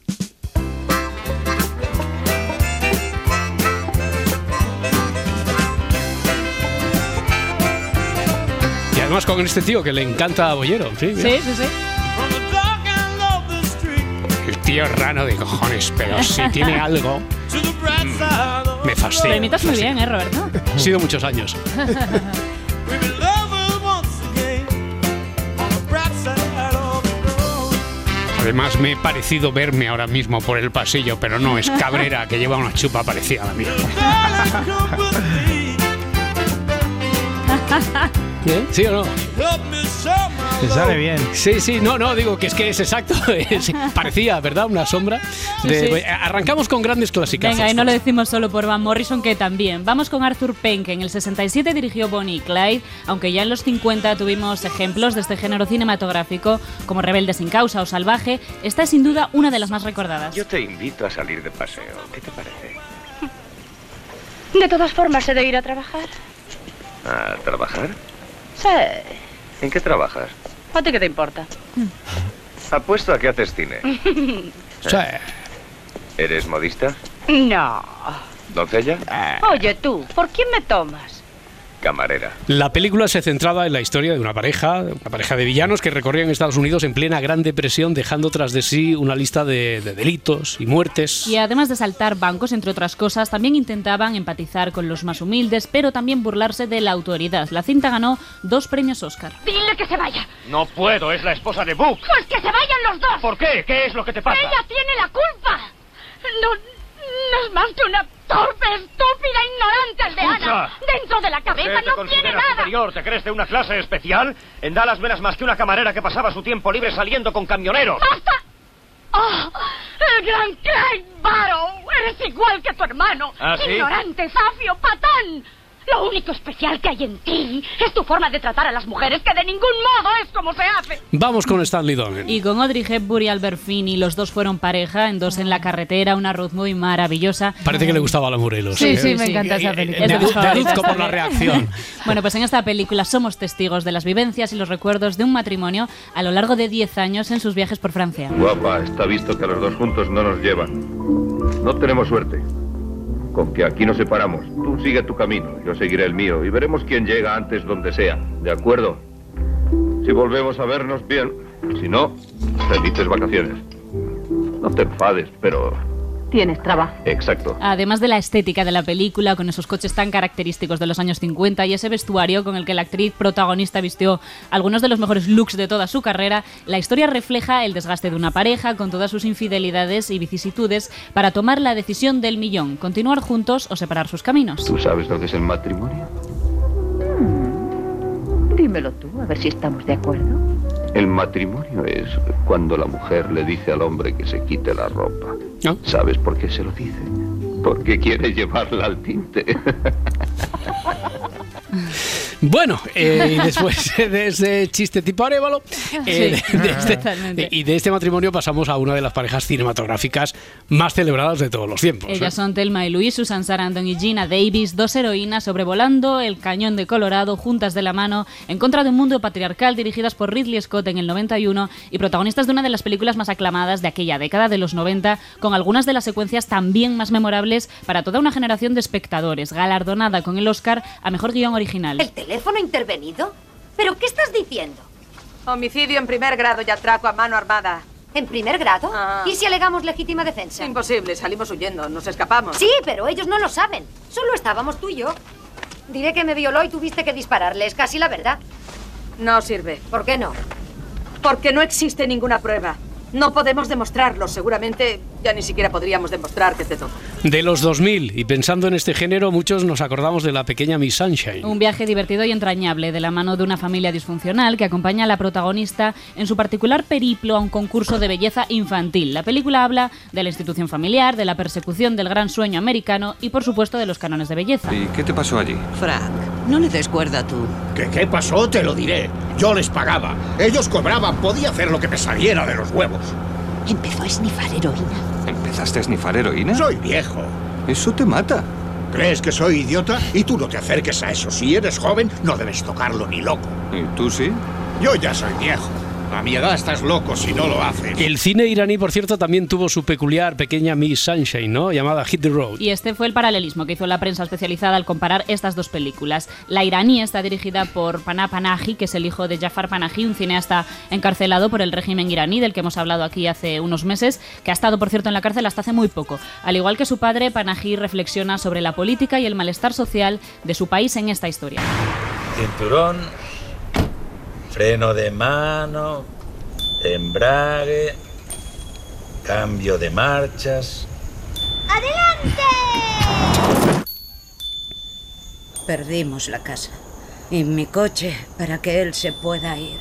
S1: Además con este tío que le encanta a Bollero. Sí, mira.
S21: Sí, sí, sí.
S1: El tío rano de cojones, pero si tiene algo, mm, me fascina.
S21: Lo imitas muy bien, ¿eh, Roberto?
S1: Ha sido muchos años. Además, me he parecido verme ahora mismo por el pasillo, pero no, es Cabrera, que lleva una chupa parecida a la mía. ¿Sí o no?
S2: Te sale bien.
S1: Sí, sí, no, no, digo que es que es exacto. es- parecía, ¿verdad? Una sombra.
S21: Sí,
S1: de-
S21: sí.
S1: Arrancamos con grandes clásicas.
S21: Venga, y no lo decimos solo por Van Morrison, que también. Vamos con Arthur Penn, que en el 67 dirigió Bonnie y Clyde, aunque ya en los 50 tuvimos ejemplos de este género cinematográfico, como Rebelde sin causa o Salvaje. Esta es sin duda una de las más recordadas.
S22: Yo te invito a salir de paseo. ¿Qué te parece?
S23: De todas formas, he de ir a trabajar.
S22: ¿A trabajar?
S23: Sí.
S22: ¿En qué trabajas?
S23: ¿A ti qué te importa?
S22: Apuesto a que haces cine. ¿Eres modista?
S23: no.
S22: ¿Doncella?
S23: Oye, tú, ¿por quién me tomas?
S22: Camarera.
S1: La película se centraba en la historia de una pareja, una pareja de villanos que recorrían Estados Unidos en plena Gran Depresión, dejando tras de sí una lista de, de delitos y muertes.
S21: Y además de saltar bancos, entre otras cosas, también intentaban empatizar con los más humildes, pero también burlarse de la autoridad. La cinta ganó dos premios Oscar.
S23: Dile que se vaya.
S22: No puedo, es la esposa de Book.
S23: Pues que se vayan los dos.
S22: ¿Por qué? ¿Qué es lo que te pasa?
S23: Ella tiene la culpa. No, no es más que una torpe, estúpida, ignorante aldeana. Dentro de la cabeza
S22: ¿Usted te
S23: no tiene nada.
S22: superior? ¿Te crees de una clase especial? En Dallas verás más que una camarera que pasaba su tiempo libre saliendo con camioneros.
S23: ¡Basta! ¡Oh! ¡El gran Clyde Barrow! Eres igual que tu hermano.
S22: ¿Ah, sí?
S23: Ignorante, zafio, patán. Lo único especial que hay en ti es tu forma de tratar a las mujeres, que de ningún modo es como se hace.
S1: Vamos con Stanley Donen.
S21: Y con Audrey Hepburn y Albert Finney, los dos fueron pareja en Dos en la carretera, una road movie maravillosa.
S1: Parece que le gustaba a la Morelos.
S21: Sí,
S1: ¿eh?
S21: sí, me encanta esa película.
S1: Deduzco por la reacción.
S21: Bueno, pues en esta película somos testigos de las vivencias y los recuerdos de un matrimonio a lo largo de 10 años en sus viajes por Francia.
S22: Guapa, está visto que los dos juntos no nos llevan. No tenemos suerte. Con que aquí nos separamos. Tú sigue tu camino, yo seguiré el mío y veremos quién llega antes donde sea. ¿De acuerdo? Si volvemos a vernos, bien. Si no, felices vacaciones. No te enfades, pero...
S23: Tienes trabajo.
S22: Exacto.
S21: Además de la estética de la película, con esos coches tan característicos de los años 50 y ese vestuario con el que la actriz protagonista vistió algunos de los mejores looks de toda su carrera, la historia refleja el desgaste de una pareja con todas sus infidelidades y vicisitudes para tomar la decisión del millón, continuar juntos o separar sus caminos.
S22: ¿Tú sabes lo que es el matrimonio?
S23: Dímelo tú, a ver si estamos de acuerdo.
S22: El matrimonio es cuando la mujer le dice al hombre que se quite la ropa. ¿Sabes por qué se lo dice? Porque quiere llevarla al tinte.
S1: Bueno, eh, y después de ese chiste tipo arévalo, eh,
S21: Sí,
S1: de- de este- y de este matrimonio pasamos a una de las parejas cinematográficas más celebradas de todos los tiempos. ¿eh?
S21: Ellas son Thelma y Louise, Susan Sarandon y Gina Davis, dos heroínas sobrevolando el cañón de Colorado juntas de la mano en contra de un mundo patriarcal dirigidas por Ridley Scott en el 91 y protagonistas de una de las películas más aclamadas de aquella década de los 90 con algunas de las secuencias también más memorables para toda una generación de espectadores, galardonada con el Oscar a Mejor Guión Original.
S24: ¿El teléfono intervenido? ¿Pero qué estás diciendo?
S11: Homicidio en primer grado y atraco a mano armada.
S24: ¿En primer grado?
S11: Ah.
S24: ¿Y si alegamos legítima defensa?
S11: Imposible, salimos huyendo, nos escapamos.
S24: Sí, pero ellos no lo saben. Solo estábamos tú y yo. Diré que me violó y tuviste que dispararle. Es casi la verdad.
S11: No sirve.
S24: ¿Por qué no?
S11: Porque no existe ninguna prueba. No podemos demostrarlo. Seguramente Ya ni siquiera podríamos demostrar que te toca.
S1: De los 2000, y pensando en este género, muchos nos acordamos de la pequeña Miss Sunshine.
S21: Un viaje divertido y entrañable de la mano de una familia disfuncional que acompaña a la protagonista en su particular periplo a un concurso de belleza infantil. La película habla de la institución familiar, de la persecución del gran sueño americano y, por supuesto, de los cánones de belleza.
S25: ¿Y qué te pasó allí?
S26: Frank, no le des cuerda tú.
S27: ¿Qué, ¿Qué pasó? Te lo diré. Yo les pagaba. Ellos cobraban. Podía hacer lo que me saliera de los huevos.
S26: Empezó a esnifar heroína.
S25: ¿Empezaste a esnifar heroína?
S27: Soy viejo.
S25: Eso te mata.
S27: ¿Crees que soy idiota? Y tú no te acerques a eso. Si eres joven, no debes tocarlo ni loco.
S25: ¿Y tú sí?
S27: Yo ya soy viejo. A mi edad estás loco si no lo haces.
S1: El cine iraní, por cierto, también tuvo su peculiar pequeña Miss Sunshine, ¿no? Llamada Hit the Road.
S21: Y este fue el paralelismo que hizo la prensa especializada al comparar estas dos películas. La iraní está dirigida por Pana Panahi, que es el hijo de Jafar Panahi, un cineasta encarcelado por el régimen iraní, del que hemos hablado aquí hace unos meses, que ha estado, por cierto, en la cárcel hasta hace muy poco. Al igual que su padre, Panahi reflexiona sobre la política y el malestar social de su país en esta historia.
S28: Cinturón, freno de mano, embrague, cambio de marchas.
S26: ¡Adelante! Perdimos la casa y mi coche para que él se pueda ir.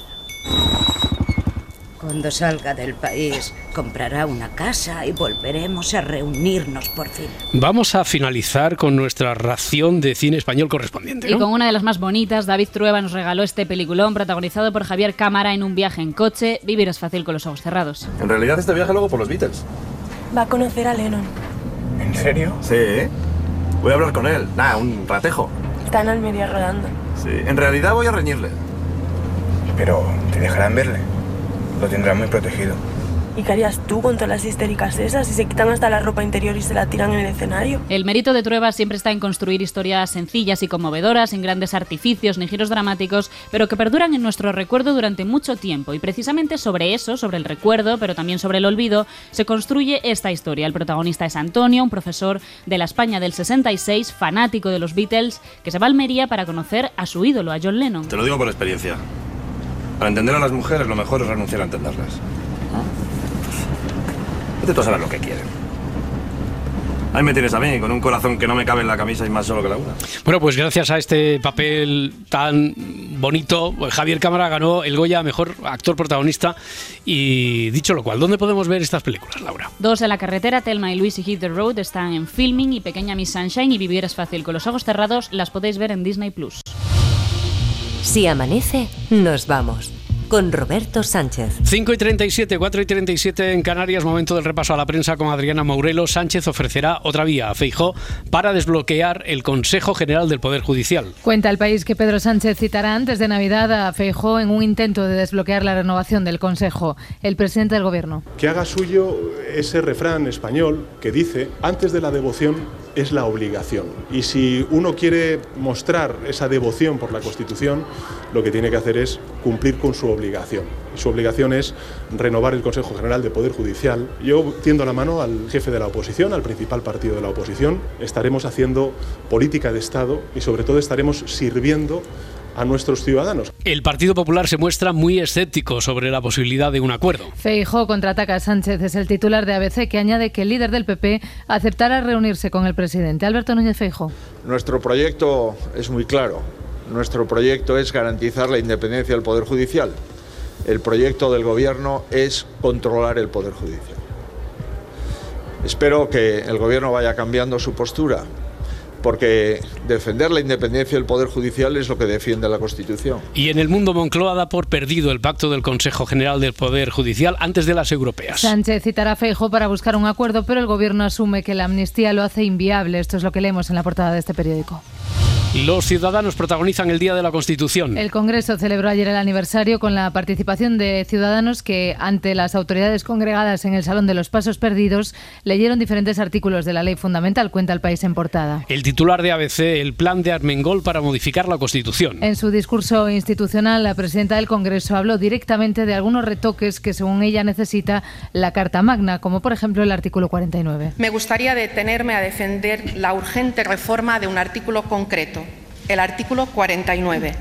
S26: Cuando salga del país, comprará una casa y volveremos a reunirnos por fin.
S1: Vamos a finalizar con nuestra ración de cine español correspondiente.
S21: Y
S1: ¿no?
S21: con una de las más bonitas, David Trueba nos regaló este peliculón protagonizado por Javier Cámara en un viaje en coche. Vivir es fácil con los ojos cerrados.
S29: En realidad este viaje luego por los Beatles.
S30: Va a conocer a Lennon.
S29: ¿En serio? Sí. Voy a hablar con él. Nah, un ratejo.
S30: Está en Almería rodando.
S29: Sí. En realidad voy a reñirle.
S31: Pero te dejarán verle. Lo tendrán muy protegido.
S30: ¿Y qué harías tú con todas las histéricas esas si se quitan hasta la ropa interior y se la tiran en el escenario?
S21: El mérito de Trueba siempre está en construir historias sencillas y conmovedoras, sin grandes artificios ni giros dramáticos, pero que perduran en nuestro recuerdo durante mucho tiempo. Y precisamente sobre eso, sobre el recuerdo, pero también sobre el olvido, se construye esta historia. El protagonista es Antonio, un profesor de la España del 66, fanático de los Beatles, que se va a Almería para conocer a su ídolo, a John Lennon.
S29: Te lo digo por experiencia. Para entender a las mujeres lo mejor es renunciar a entenderlas. Vete tú a saber lo que quieren. Ahí me tienes a mí, con un corazón que no me cabe en la camisa y más solo que la una.
S1: Bueno, pues gracias a este papel tan bonito, pues Javier Cámara ganó el Goya a Mejor Actor Protagonista. Y dicho lo cual, ¿dónde podemos ver estas películas, Laura?
S21: Dos en la carretera, Telma y Luis y Hit the Road están en filming y Pequeña Miss Sunshine y Vivir es fácil con los ojos cerrados las podéis ver en Disney Plus.
S32: Si amanece, nos vamos. Con Roberto Sánchez.
S1: 5 y 37, 4 y 37 en Canarias, momento del repaso a la prensa con Adriana Mourelo. Sánchez ofrecerá otra vía a Feijó para desbloquear el Consejo General del Poder Judicial.
S33: Cuenta el país que Pedro Sánchez citará antes de Navidad a Feijó en un intento de desbloquear la renovación del Consejo. El presidente del Gobierno.
S34: Que haga suyo ese refrán español que dice, antes de la devoción es la obligación. Y si uno quiere mostrar esa devoción por la Constitución, lo que tiene que hacer es cumplir con su obligación. Y su obligación es renovar el Consejo General de Poder Judicial. Yo tiendo la mano al jefe de la oposición, al principal partido de la oposición. Estaremos haciendo política de Estado y sobre todo estaremos sirviendo a nuestros ciudadanos.
S1: El Partido Popular se muestra muy escéptico sobre la posibilidad de un acuerdo.
S33: Feijó contraataca a Sánchez, es el titular de ABC que añade que el líder del PP aceptará reunirse con el presidente. Alberto Núñez Feijó.
S35: Nuestro proyecto es muy claro. Nuestro proyecto es garantizar la independencia del Poder Judicial. El proyecto del Gobierno es controlar el Poder Judicial. Espero que el Gobierno vaya cambiando su postura porque defender la independencia del Poder Judicial es lo que defiende la Constitución.
S1: Y en el mundo Moncloa da por perdido el pacto del Consejo General del Poder Judicial antes de las europeas.
S33: Sánchez citará a Feijo para buscar un acuerdo, pero el gobierno asume que la amnistía lo hace inviable. Esto es lo que leemos en la portada de este periódico.
S1: Los ciudadanos protagonizan el Día de la Constitución.
S33: El Congreso celebró ayer el aniversario con la participación de ciudadanos que, ante las autoridades congregadas en el Salón de los Pasos Perdidos, leyeron diferentes artículos de la ley fundamental, cuenta el país en portada.
S1: El titular de ABC, el plan de Armengol para modificar la Constitución.
S33: En su discurso institucional, la presidenta del Congreso habló directamente de algunos retoques que, según ella, necesita la Carta Magna, como por ejemplo el artículo 49.
S36: Me gustaría detenerme a defender la urgente reforma de un artículo concreto el artículo 49,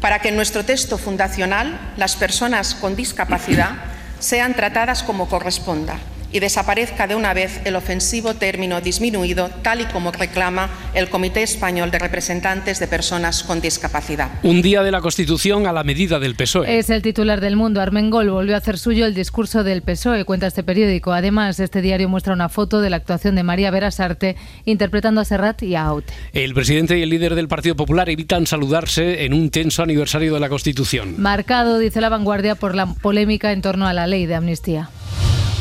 S36: para que en nuestro texto fundacional las personas con discapacidad sean tratadas como corresponda y desaparezca de una vez el ofensivo término disminuido, tal y como reclama el Comité Español de Representantes de Personas con Discapacidad.
S1: Un día de la Constitución a la medida del PSOE.
S33: Es el titular del mundo. Armengol volvió a hacer suyo el discurso del PSOE, cuenta este periódico. Además, este diario muestra una foto de la actuación de María Berasarte interpretando a Serrat y a Aute.
S1: El presidente y el líder del Partido Popular evitan saludarse en un tenso aniversario de la Constitución.
S33: Marcado, dice la vanguardia, por la polémica en torno a la ley de amnistía.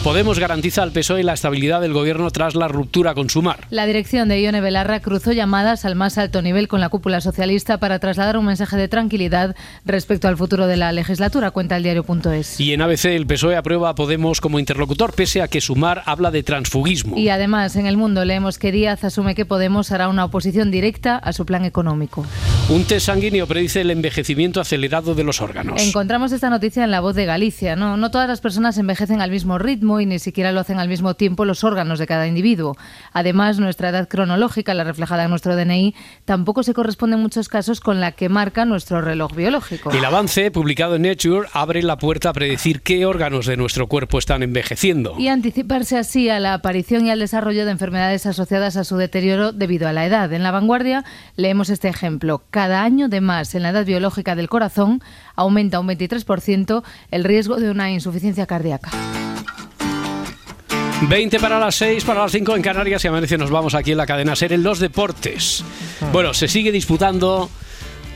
S1: Podemos garantiza al PSOE la estabilidad del gobierno tras la ruptura con Sumar.
S33: La dirección de Ione Belarra cruzó llamadas al más alto nivel con la cúpula socialista para trasladar un mensaje de tranquilidad respecto al futuro de la legislatura, cuenta el diario.es.
S1: Y en ABC el PSOE aprueba a Podemos como interlocutor, pese a que Sumar habla de transfugismo.
S33: Y además en el mundo leemos que Díaz asume que Podemos hará una oposición directa a su plan económico.
S1: Un test sanguíneo predice el envejecimiento acelerado de los órganos.
S33: Encontramos esta noticia en La Voz de Galicia. No, no todas las personas envejecen al mismo ritmo y ni siquiera lo hacen al mismo tiempo los órganos de cada individuo. Además, nuestra edad cronológica, la reflejada en nuestro DNI, tampoco se corresponde en muchos casos con la que marca nuestro reloj biológico.
S1: El avance, publicado en Nature, abre la puerta a predecir qué órganos de nuestro cuerpo están envejeciendo.
S33: Y anticiparse así a la aparición y al desarrollo de enfermedades asociadas a su deterioro debido a la edad. En la vanguardia leemos este ejemplo. Cada año de más en la edad biológica del corazón aumenta un 23% el riesgo de una insuficiencia cardíaca.
S1: 20 para las 6, para las 5 en Canarias y a nos vamos aquí en la cadena Ser en los deportes. Bueno, se sigue disputando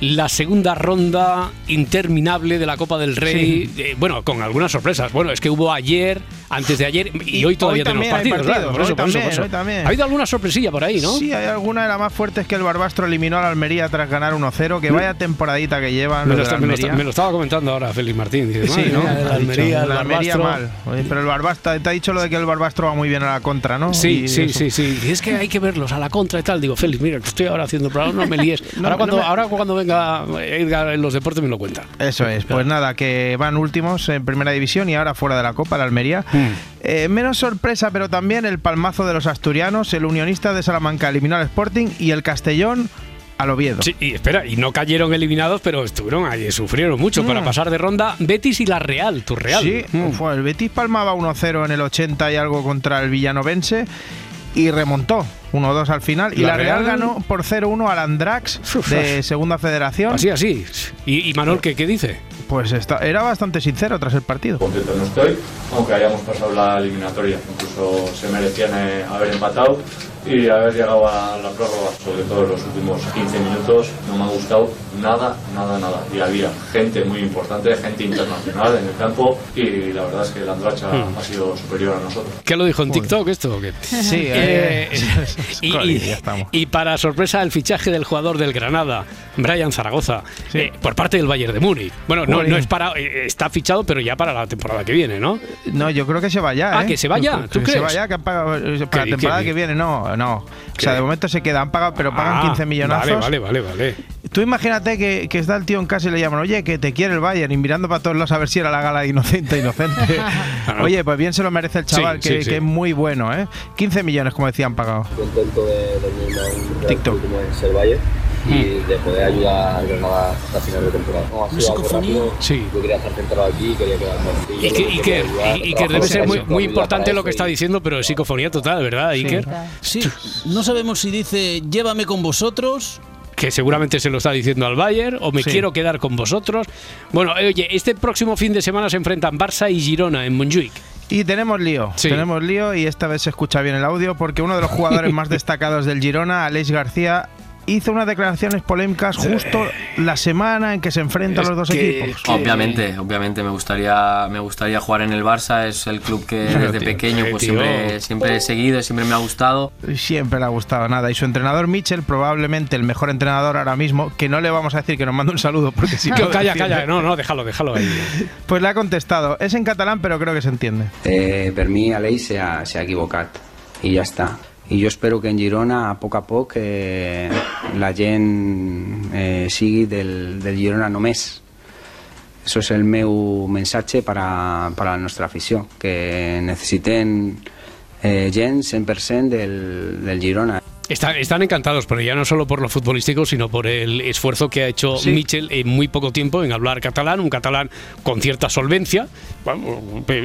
S1: la segunda ronda interminable de la Copa del Rey.
S2: Sí.
S1: Eh, bueno, con algunas sorpresas. Bueno, es que hubo ayer, antes de ayer y, hoy todavía tenemos partidos. claro, por eso, por eso,
S2: también,
S1: por eso. Ha habido alguna sorpresilla por ahí, ¿no?
S2: Sí, hay alguna de las más fuertes que el Barbastro eliminó al Almería tras ganar 1-0. Que vaya temporadita que llevan.
S1: Me lo,
S2: de
S1: está- me lo
S2: Almería.
S1: está- me lo estaba comentando ahora Félix Martín. Dice,
S2: Sí,
S1: "Madre
S2: ¿no?
S1: el Almería, el
S2: Almería
S1: Barbastro".
S2: mal. Oye, pero el Barbastro, te ha dicho lo de que el Barbastro va muy bien a la contra, ¿no?
S1: Sí,
S2: Y
S1: sí,
S2: eso.
S1: sí, sí. Y es que hay que verlos a la contra y tal. Digo, Félix, mira, estoy ahora haciendo programa, no me líes. Ahora, cuando,
S2: no
S1: ahora cuando venga Edgar en los deportes me lo cuenta.
S2: Eso es, pues nada, que van últimos en primera división y ahora fuera de la Copa, la Almería.
S1: Hmm.
S2: Eh, menos sorpresa, pero también el palmazo de los asturianos. El unionista de Salamanca eliminó al Sporting y el Castellón al Oviedo.
S1: Sí, y espera, y no cayeron eliminados, pero estuvieron ahí, sufrieron mucho para
S2: Mm.
S1: pasar de ronda Betis y la Real, tu Real.
S2: Sí,
S1: Mm.
S2: fue el Betis palmaba 1-0 en el 80 y algo contra el Villanovense y remontó 1-2 al final. Y
S1: La
S2: la, Real,
S1: Real-
S2: ganó por 0-1 al Andrax de Segunda Federación.
S1: Así, así. ¿Y, y Manol qué, qué dice?
S2: Pues está- era bastante sincero tras el partido.
S37: contento no estoy, aunque hayamos pasado la eliminatoria. Incluso se merecían haber empatado y haber llegado a la prórroga. Sobre todo los últimos 15 minutos no me ha gustado nada, nada, nada. Y había gente muy importante, gente internacional en el campo y la verdad es que el Andracha
S1: Hmm.
S37: ha sido superior a nosotros.
S1: ¿Qué lo dijo en TikTok esto? o qué?
S2: Sí,
S1: Eh,
S2: eh,
S1: y, y- y para sorpresa el fichaje del jugador del Granada, Brian Zaragoza, eh, por parte del Bayern de Múnich. Bueno, no, no es para, eh, está fichado, pero ya para la temporada que viene, ¿no?
S2: No, yo creo que se va ya.
S1: Ah,
S2: ¿eh?
S1: que se va ya,
S2: Que
S1: ¿tú
S2: se
S1: crees?
S2: va ya, que han pagado eh, para
S1: ¿Qué-
S2: la temporada que viene. No, no. O sea, de momento se queda, han pagado, pero pagan
S1: Ah,
S2: 15 millonazos.
S1: Vale, vale, vale, vale.
S2: Tú imagínate que, que está el tío en casa y le llaman, oye, que te quiere el Bayern, y mirando para todos lados a ver si era la gala de inocente, inocente. oye, pues bien se lo merece el chaval,
S1: Sí,
S2: que,
S1: sí, sí.
S2: que es muy bueno, ¿eh? 15 millones, como decían, pagado.
S38: contento de, como es el Valle y de poder ayudar al Granada hasta final de temporada. No, ha sido algo rápido.
S1: Sí.
S38: Yo quería estar centrado aquí y quería quedarme.
S1: Y que, y que- y- y que debe ser muy, muy importante lo que está diciendo, pero es psicofonía total, ¿verdad, Iker?
S14: Sí, no sabemos si dice llévame con vosotros.
S1: Que seguramente se lo está diciendo al Bayern, o me
S2: Sí.
S1: quiero quedar con vosotros. Bueno, eh, oye, este próximo fin de semana se enfrentan Barça y Girona en Montjuic.
S2: Y tenemos lío,
S1: Sí.
S2: tenemos lío y esta vez se escucha bien el audio porque uno de los jugadores más destacados del Girona, Aleix García, hizo unas declaraciones polémicas justo la semana en que se enfrentan
S1: Es
S2: los dos
S1: que-
S2: equipos.
S39: Obviamente, obviamente me gustaría, me gustaría jugar en el Barça, es el club que desde
S2: Tío,
S39: pequeño pues
S2: tío.
S39: siempre, siempre he seguido, siempre me ha gustado.
S2: Siempre le ha gustado nada. Y su entrenador Mitchell, probablemente el mejor entrenador ahora mismo, que no le vamos a decir que nos mande un saludo porque si no.
S1: calla, calla, no, no, déjalo, déjalo ahí.
S2: Pues le ha contestado. Es en catalán, pero creo que se entiende.
S40: Eh, per mi Aleix s'ha s'ha equivocat i ja està. I jo espero que en Girona, a poc a poc, eh, la gent eh, sigui del, del Girona només. Això és el meu missatge per a, per a la nostra afició, que necessitem eh, gent 100% del, del Girona.
S1: Está- están encantados, pero ya no solo por lo futbolístico, sino por el esfuerzo que ha hecho
S2: Sí.
S1: Michel en muy poco tiempo en hablar catalán, un catalán con cierta solvencia.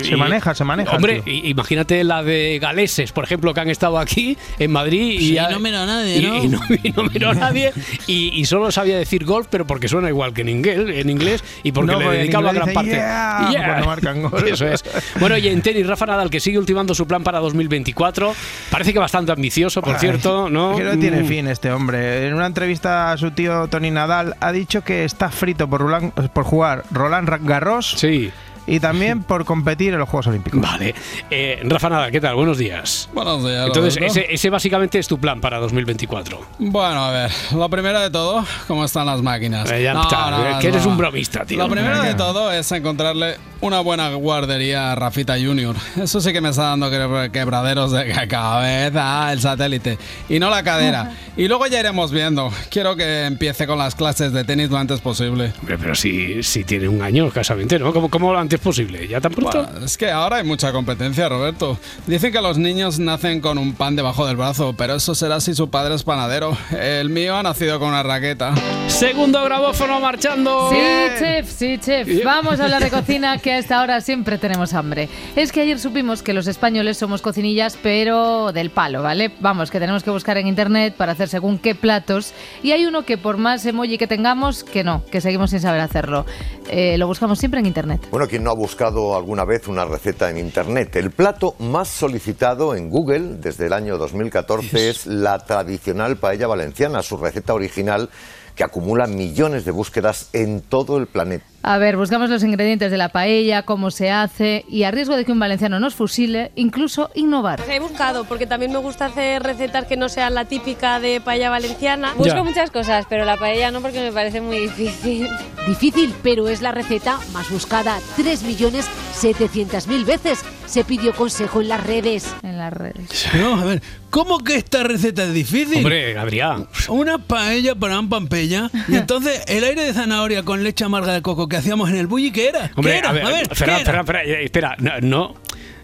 S2: Se maneja, se maneja,
S1: Hombre,
S2: tío.
S1: imagínate la de galeses, por ejemplo, que han estado aquí en Madrid y
S14: Sí,
S1: ya-
S14: no mira a nadie,
S1: y-
S14: ¿no?
S1: y no, y no miró a nadie y, y solo sabía decir golf, pero porque suena igual que en inglés, en inglés y porque
S2: No,
S1: le dedicaba gran
S2: dice,
S1: parte.
S2: "Yeah", cuando marcan gol.
S1: Eso es. Bueno, y en tenis, Rafa Nadal, que sigue ultimando su plan para 2024, parece que bastante ambicioso, por
S2: Ay,
S1: cierto, ¿no?
S2: Que no tiene
S1: Mm.
S2: fin este hombre. En una entrevista a su tío Tony Nadal ha dicho que está frito por, Roland- por jugar Roland Garros
S1: Sí.
S2: Y también por competir en los Juegos Olímpicos.
S1: Vale. Eh, Rafa Nadal, ¿qué tal? Buenos días.
S14: Buenos días.
S1: Entonces, ese, ese básicamente es tu plan para 2024.
S14: Bueno, a ver, lo primero de todo, ¿cómo están las máquinas?
S1: Eh, ya está, que eres un bromista, tío.
S14: Lo primero de todo es encontrarle una buena guardería a Rafita Junior. Eso sí que me está dando que- quebraderos de cabeza, el satélite. Y no la cadera. Y luego ya iremos viendo. Quiero que empiece con las clases de tenis lo antes posible.
S1: Hombre, pero si, si tiene un año escasamente, ¿no? ¿Cómo, cómo lo antes posible? ¿Ya tan pronto?
S14: Bueno, es que ahora hay mucha competencia, Roberto. Dicen que los niños nacen con un pan debajo del brazo, pero eso será si su padre es panadero. El mío ha nacido con una raqueta.
S1: Segundo grabófono marchando.
S33: Sí, chef, sí, chef. Vamos a hablar de cocina, que a esta hora siempre tenemos hambre. Es que ayer supimos que los españoles somos cocinillas, pero del palo, ¿vale? Vamos, que tenemos que buscar en internet para hacer según qué platos. Y hay uno que por más emoji que tengamos, que no, que seguimos sin saber hacerlo. Eh, lo buscamos siempre en internet.
S41: Bueno, ¿quién no ha buscado alguna vez una receta en Internet? El plato más solicitado en Google desde el año 2014 es la tradicional paella valenciana, su receta original que acumula millones de búsquedas en todo el planeta.
S33: A ver, buscamos los ingredientes de la paella, cómo se hace y a riesgo de que un valenciano nos fusile, incluso innovar.
S42: He buscado, porque también me gusta hacer recetas que no sean la típica de paella valenciana. Busco
S33: Ya.
S42: muchas cosas, pero la paella no porque me parece muy difícil.
S43: Difícil, pero es la receta más buscada 3.700.000 veces. Se pidió consejo en las redes.
S33: En las redes.
S14: No, a ver, ¿cómo que esta receta es difícil?
S1: Hombre, Adrián.
S14: Una paella para un pampella. Y entonces, el aire de zanahoria con leche amarga de coco que hacíamos en el bulli, ¿qué era?
S1: Hombre,
S14: ¿Qué era?
S1: a ver,
S14: ¿qué
S1: Ferran,
S14: era?
S1: Ferran, Ferran, eh, espera, no, no,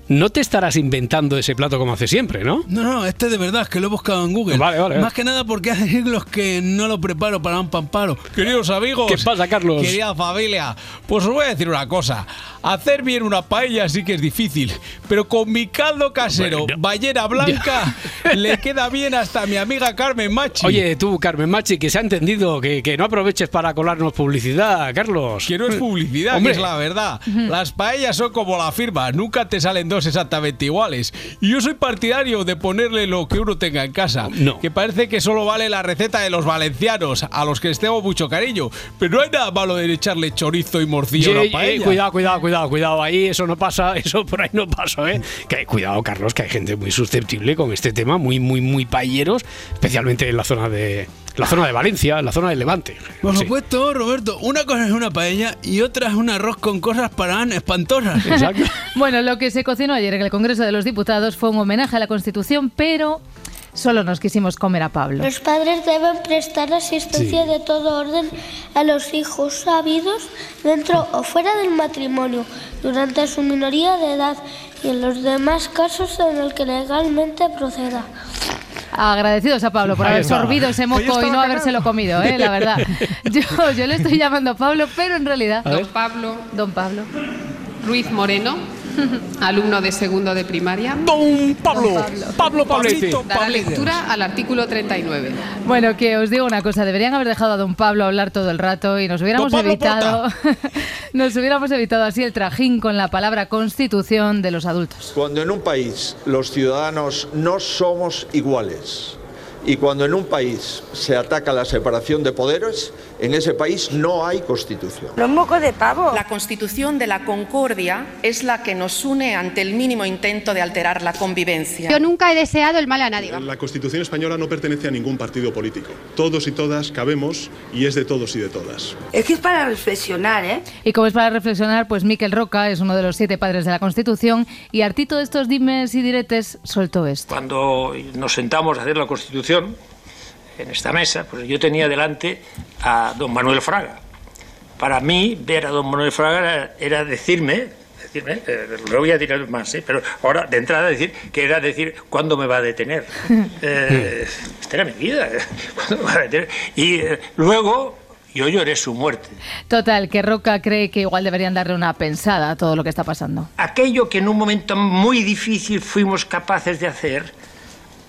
S1: no te estarás inventando ese plato como hace siempre, ¿no?
S14: No, no, este de verdad es que lo he buscado en Google.
S1: Vale, vale.
S14: Más que nada porque hace siglos que no lo preparo para un pamparo. Queridos amigos.
S1: ¿Qué pasa, Carlos?
S14: Querida familia. Pues os voy a decir una cosa. Hacer bien una paella sí que es difícil. Pero con mi caldo casero,
S1: Bueno.
S14: ballena blanca, le queda bien hasta a mi amiga Carmen Machi.
S1: Oye, tú, Carmen Machi, que se ha entendido que, que no aproveches para colarnos publicidad, Carlos.
S14: Que no es publicidad, que es la verdad. Las paellas son como la firma, nunca te salen dos exactamente iguales. Y yo soy partidario de ponerle lo que uno tenga en casa.
S1: No.
S14: Que parece que solo vale la receta de los valencianos, a los que les tengo mucho cariño. Pero no hay nada malo de echarle chorizo y morcillo a
S1: Ye-
S14: una
S1: eh,
S14: paella.
S1: cuidado, cuidado, cuidado, cuidado. Ahí eso no pasa, eso por ahí no pasa, ¿eh? Que, cuidado, Carlos, que hay gente muy susceptible con este tema, muy, muy, muy payeros, especialmente en la zona de la zona de Valencia, en la zona del Levante.
S14: Por
S1: Sí.
S14: supuesto, Roberto, una cosa es una paella y otra es un arroz con cosas para espantosas.
S1: Exacto.
S33: Bueno, lo que se cocinó ayer en el Congreso de los Diputados fue un homenaje a la Constitución, pero solo nos quisimos comer a Pablo.
S44: Los padres deben prestar asistencia de todo orden a los hijos habidos dentro o fuera del matrimonio durante su minoría de edad y en los demás casos en el que legalmente proceda.
S33: Agradecidos a Pablo por
S44: Ahí
S33: haber sorbido ese moco y no habérselo comido, ¿eh? la verdad. Yo, yo le estoy llamando Pablo, pero en realidad...
S45: Don Pablo
S33: Don Pablo.
S45: Ruiz Moreno, alumno de segundo de primaria.
S1: Don Pablo, Pablo
S14: Pablete.
S45: Dará lectura al artículo 39.
S33: Bueno, que os digo una cosa, deberían haber dejado a don Pablo hablar todo el rato y nos hubiéramos
S45: Don Pablo
S33: evitado nos hubiéramos evitado así el trajín con la palabra constitución de los adultos.
S35: Cuando en un país los ciudadanos no somos iguales y cuando en un país se ataca la separación de poderes, en ese país no hay constitución.
S36: Los mocos de pavo. La constitución de la concordia es la que nos une ante el mínimo intento de alterar la convivencia.
S46: Yo nunca he deseado el mal a nadie.
S34: La Constitución española no pertenece a ningún partido político. Todos y todas cabemos y es de todos y de todas.
S33: Es que es para reflexionar, ¿eh? Y como es para reflexionar, pues Miquel Roca es uno de los siete padres de la Constitución y hartito de estos dimes y diretes soltó esto.
S47: Cuando nos sentamos a hacer la Constitución, en esta mesa, pues yo tenía delante a don Manuel Fraga. Para mí, ver a don Manuel Fraga era, era decirme, decir, ¿eh? Lo voy a tirar más, ¿eh? pero ahora de entrada decir que era decir cuándo me va a detener. Eh, esta era mi vida, ¿eh? ¿cuándo me va a detener? Y eh, luego yo lloré su muerte.
S33: Total, que Roca cree que igual deberían darle una pensada a todo lo que está pasando.
S47: Aquello que en un momento muy difícil fuimos capaces de hacer,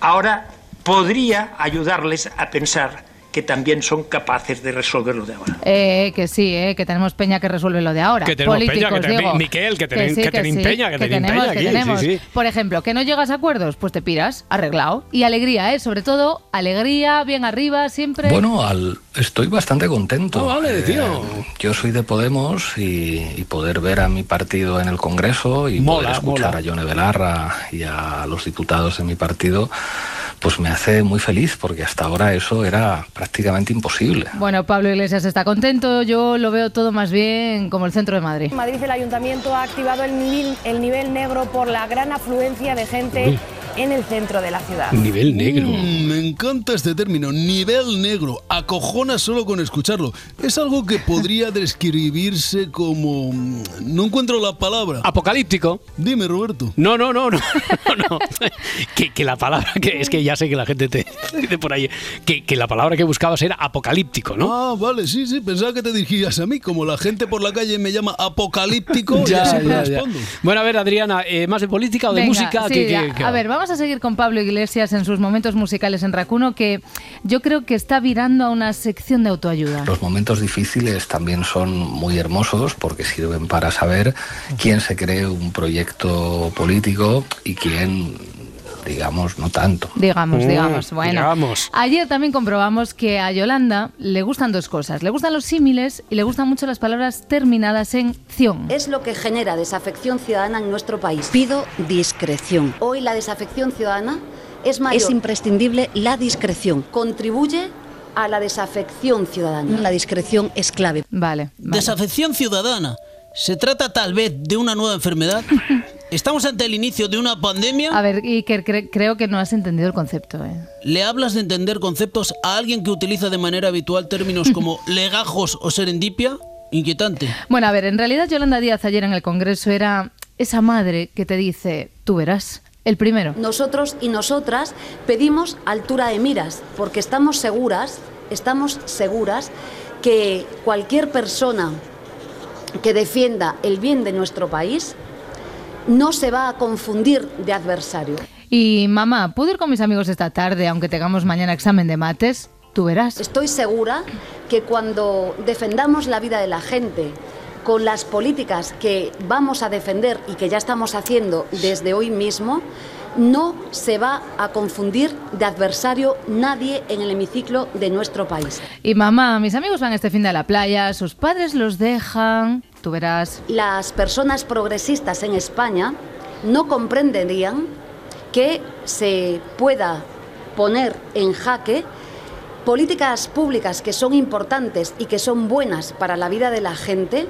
S47: ahora podría ayudarles a pensar que también son capaces de resolverlo de ahora.
S33: Eh, que sí, eh, que tenemos peña que resuelve lo de ahora.
S1: Que tenemos
S33: Políticos,
S1: peña, que ten-
S33: digo.
S1: Miquel, que ten- que que
S33: tenemos,
S1: peña
S33: que
S1: aquí,
S33: tenemos.
S1: sí.
S33: Por ejemplo, que no llegas a acuerdos, pues te piras, arreglado. Y alegría, ¿eh? Sobre todo, alegría, bien arriba, siempre.
S48: Bueno, al- estoy bastante contento.
S1: Ah, vale,
S48: Eh,
S1: tío.
S48: yo soy de Podemos y, y poder ver a mi partido en el Congreso y
S1: Mola,
S48: poder escuchar
S1: mola.
S48: a Yone Belarra y a los diputados de mi partido, pues me hace muy feliz porque hasta ahora eso era prácticamente imposible.
S33: Bueno, Pablo Iglesias está contento, yo lo veo todo más bien como el centro de Madrid.
S49: En Madrid el ayuntamiento ha activado el nivel, el nivel negro por la gran afluencia de gente
S1: Uy.
S49: En el centro de la ciudad.
S1: Nivel negro.
S50: Mm, me encanta este término, nivel negro. Acojona solo con escucharlo. Es algo que podría describirse como... mm, No encuentro la palabra.
S1: Apocalíptico.
S50: Dime, Roberto.
S1: No, no, no, no, no. Que, que la palabra que es que ya sé que la gente te dice por ahí que, que la palabra que buscabas era apocalíptico, ¿no?
S50: Ah, vale, sí, sí, pensaba que te dirigías a mí. Como la gente por la calle me llama apocalíptico,
S1: Ya,
S50: ya, siempre
S1: ya, ya.
S50: respondo.
S1: Bueno, a ver, Adriana, eh, ¿más de política o de
S33: Venga,
S1: música?
S33: sí,
S1: ¿Qué- qué-
S33: a- a ver, vamos a seguir con Pablo Iglesias en sus momentos musicales en Racuno, que yo creo que está virando a una sección de autoayuda.
S48: Los momentos difíciles también son muy hermosos porque sirven para saber quién se cree un proyecto político y quién, digamos, no tanto.
S33: Digamos,
S48: Mm,
S33: digamos. Bueno,
S48: digamos.
S33: ayer también comprobamos que a Yolanda le gustan dos cosas. Le gustan los símiles y le gustan mucho las palabras terminadas en ción.
S51: Es lo que genera desafección ciudadana en nuestro país. Pido discreción. Hoy la desafección ciudadana es mayor. Es imprescindible la discreción. Contribuye a la desafección ciudadana. La discreción es clave.
S33: Vale.
S52: Desafección ciudadana. ¿Se trata tal vez de una nueva enfermedad? ¿Estamos ante el inicio de una pandemia?
S33: A ver, Iker, cre- creo que no has entendido el concepto. ¿eh?
S52: ¿Le hablas de entender conceptos a alguien que utiliza de manera habitual términos como legajos o serendipia? Inquietante.
S33: Bueno, a ver, en realidad Yolanda Díaz ayer en el Congreso era esa madre que te dice, tú verás, el primero.
S51: Nosotros y nosotras pedimos altura de miras porque estamos seguras, estamos seguras que cualquier persona que defienda el bien de nuestro país no se va a confundir de adversario.
S33: Y mamá, ¿puedo ir con mis amigos esta tarde, aunque tengamos mañana examen de mates? Tú verás.
S51: Estoy segura que cuando defendamos la vida de la gente con las políticas que vamos a defender y que ya estamos haciendo desde hoy mismo, no se va a confundir de adversario nadie en el hemiciclo de nuestro país.
S33: Y mamá, mis amigos van este fin de a la playa, sus padres los dejan, tú verás.
S51: Las personas progresistas en España no comprenderían que se pueda poner en jaque políticas públicas que son importantes y que son buenas para la vida de la gente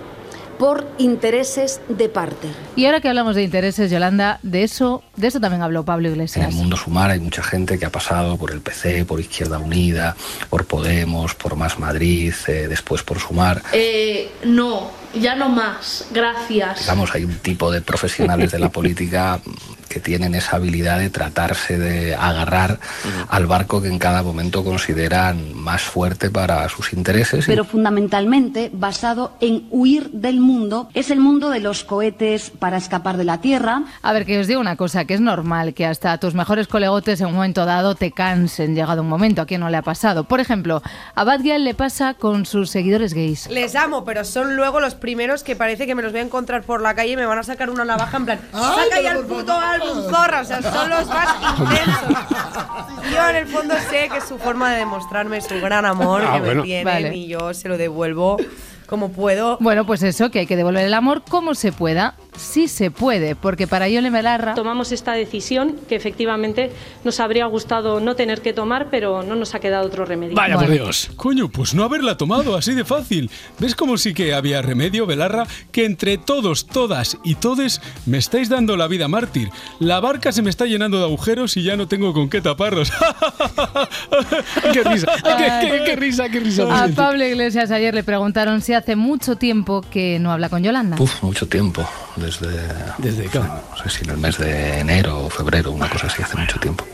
S51: por intereses de parte.
S33: Y ahora que hablamos de intereses, Yolanda, de eso, de eso también habló Pablo
S48: En
S33: Iglesias.
S48: el mundo sumar hay mucha gente que ha pasado por el PC, por Izquierda Unida, por Podemos, por Más Madrid, eh, después por Sumar.
S53: Eh, no, ya no más. Gracias.
S48: Digamos, hay un tipo de profesionales de la política que tienen esa habilidad de tratarse de agarrar al barco que en cada momento consideran más fuerte para sus intereses. y
S51: Pero fundamentalmente basado en huir del mundo, es el mundo de los cohetes para escapar de la Tierra.
S33: A ver, que os digo una cosa, que es normal que hasta tus mejores colegotes en un momento dado te cansen, llegado un momento, a quien no le ha pasado. Por ejemplo, a Bad Gyal le pasa con sus seguidores gays.
S54: Les amo, pero son luego los primeros que parece que me los voy a encontrar por la calle y me van a sacar una navaja en plan, saca ya el puto álbum, zorra, o sea, son los más intensos. Yo en el fondo sé que es su forma de demostrarme su gran amor
S33: Ah,
S54: que
S33: bueno.
S54: me tienen
S33: Vale.
S54: y yo se lo devuelvo como puedo.
S33: Bueno, pues eso, que hay que devolver el amor como se pueda. Sí se puede, porque para Yole Belarra...
S55: Tomamos esta decisión que efectivamente nos habría gustado no tener que tomar, pero no nos ha quedado otro remedio.
S50: Coño, pues no haberla tomado así de fácil. ¿Ves como sí que había remedio, Belarra? Que entre todos, todas y todes me estáis dando la vida mártir. La barca se me está llenando de agujeros y ya no tengo con qué taparlos.
S1: qué risa, qué, qué- qué risa, qué risa.
S33: A Pablo Iglesias ayer le preguntaron si hace mucho tiempo que no habla con Yolanda.
S48: Uf, mucho tiempo. Desde...
S1: Desde
S48: No sé si en el mes de enero o febrero, una cosa así, hace mucho tiempo.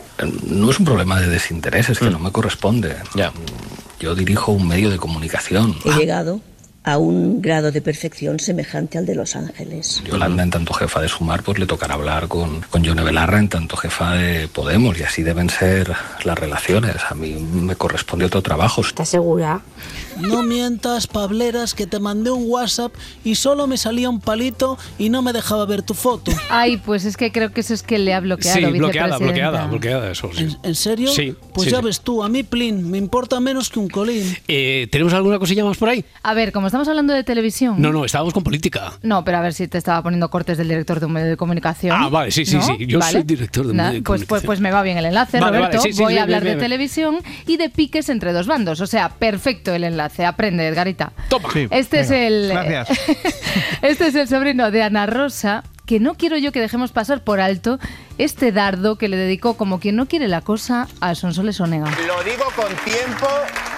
S48: No es un problema de desinterés, es que no me corresponde. Yo dirijo un medio de comunicación.
S56: He llegado a un grado de perfección semejante al de Los Ángeles.
S48: Yolanda, en tanto jefa de Sumar, pues le tocará hablar con, con Yone Belarra, en tanto jefa de Podemos, y así deben ser las relaciones. A mí me corresponde otro trabajo.
S56: ¿Estás segura?
S52: No mientas, Pableras, que te mandé un WhatsApp y solo me salía un palito y no me dejaba ver tu foto.
S33: Ay, pues es que creo que eso es que le ha bloqueado.
S1: Sí, bloqueada, bloqueada, bloqueada, eso sí.
S52: ¿En, en serio?
S1: Sí,
S52: Pues
S1: sí,
S52: ya
S1: sí.
S52: ves tú, a mí, Plin, me importa menos que un colín.
S1: Eh, ¿Tenemos alguna cosilla más por ahí?
S33: A ver, como estamos hablando de televisión.
S1: No, no, estábamos con política.
S33: No, pero a ver si te estaba poniendo cortes del director de un medio de comunicación.
S1: Ah, vale, sí, sí,
S33: ¿no?
S1: sí. Yo
S33: Vale.
S1: soy director de un medio de
S33: pues, pues, pues me va bien el enlace,
S1: Vale,
S33: Roberto.
S1: vale, sí, sí,
S33: Voy
S1: sí,
S33: a hablar
S1: bien,
S33: de
S1: bien.
S33: televisión y de piques entre dos bandos. O sea, perfecto el enlace. Aprende, Edgarita.
S1: Toma.
S33: este es el.
S57: gracias.
S33: este es el sobrino de Ana Rosa. Que no quiero yo que dejemos pasar por alto este dardo que le dedicó como quien no quiere la cosa a Sonsoles Onega.
S58: Lo digo con tiempo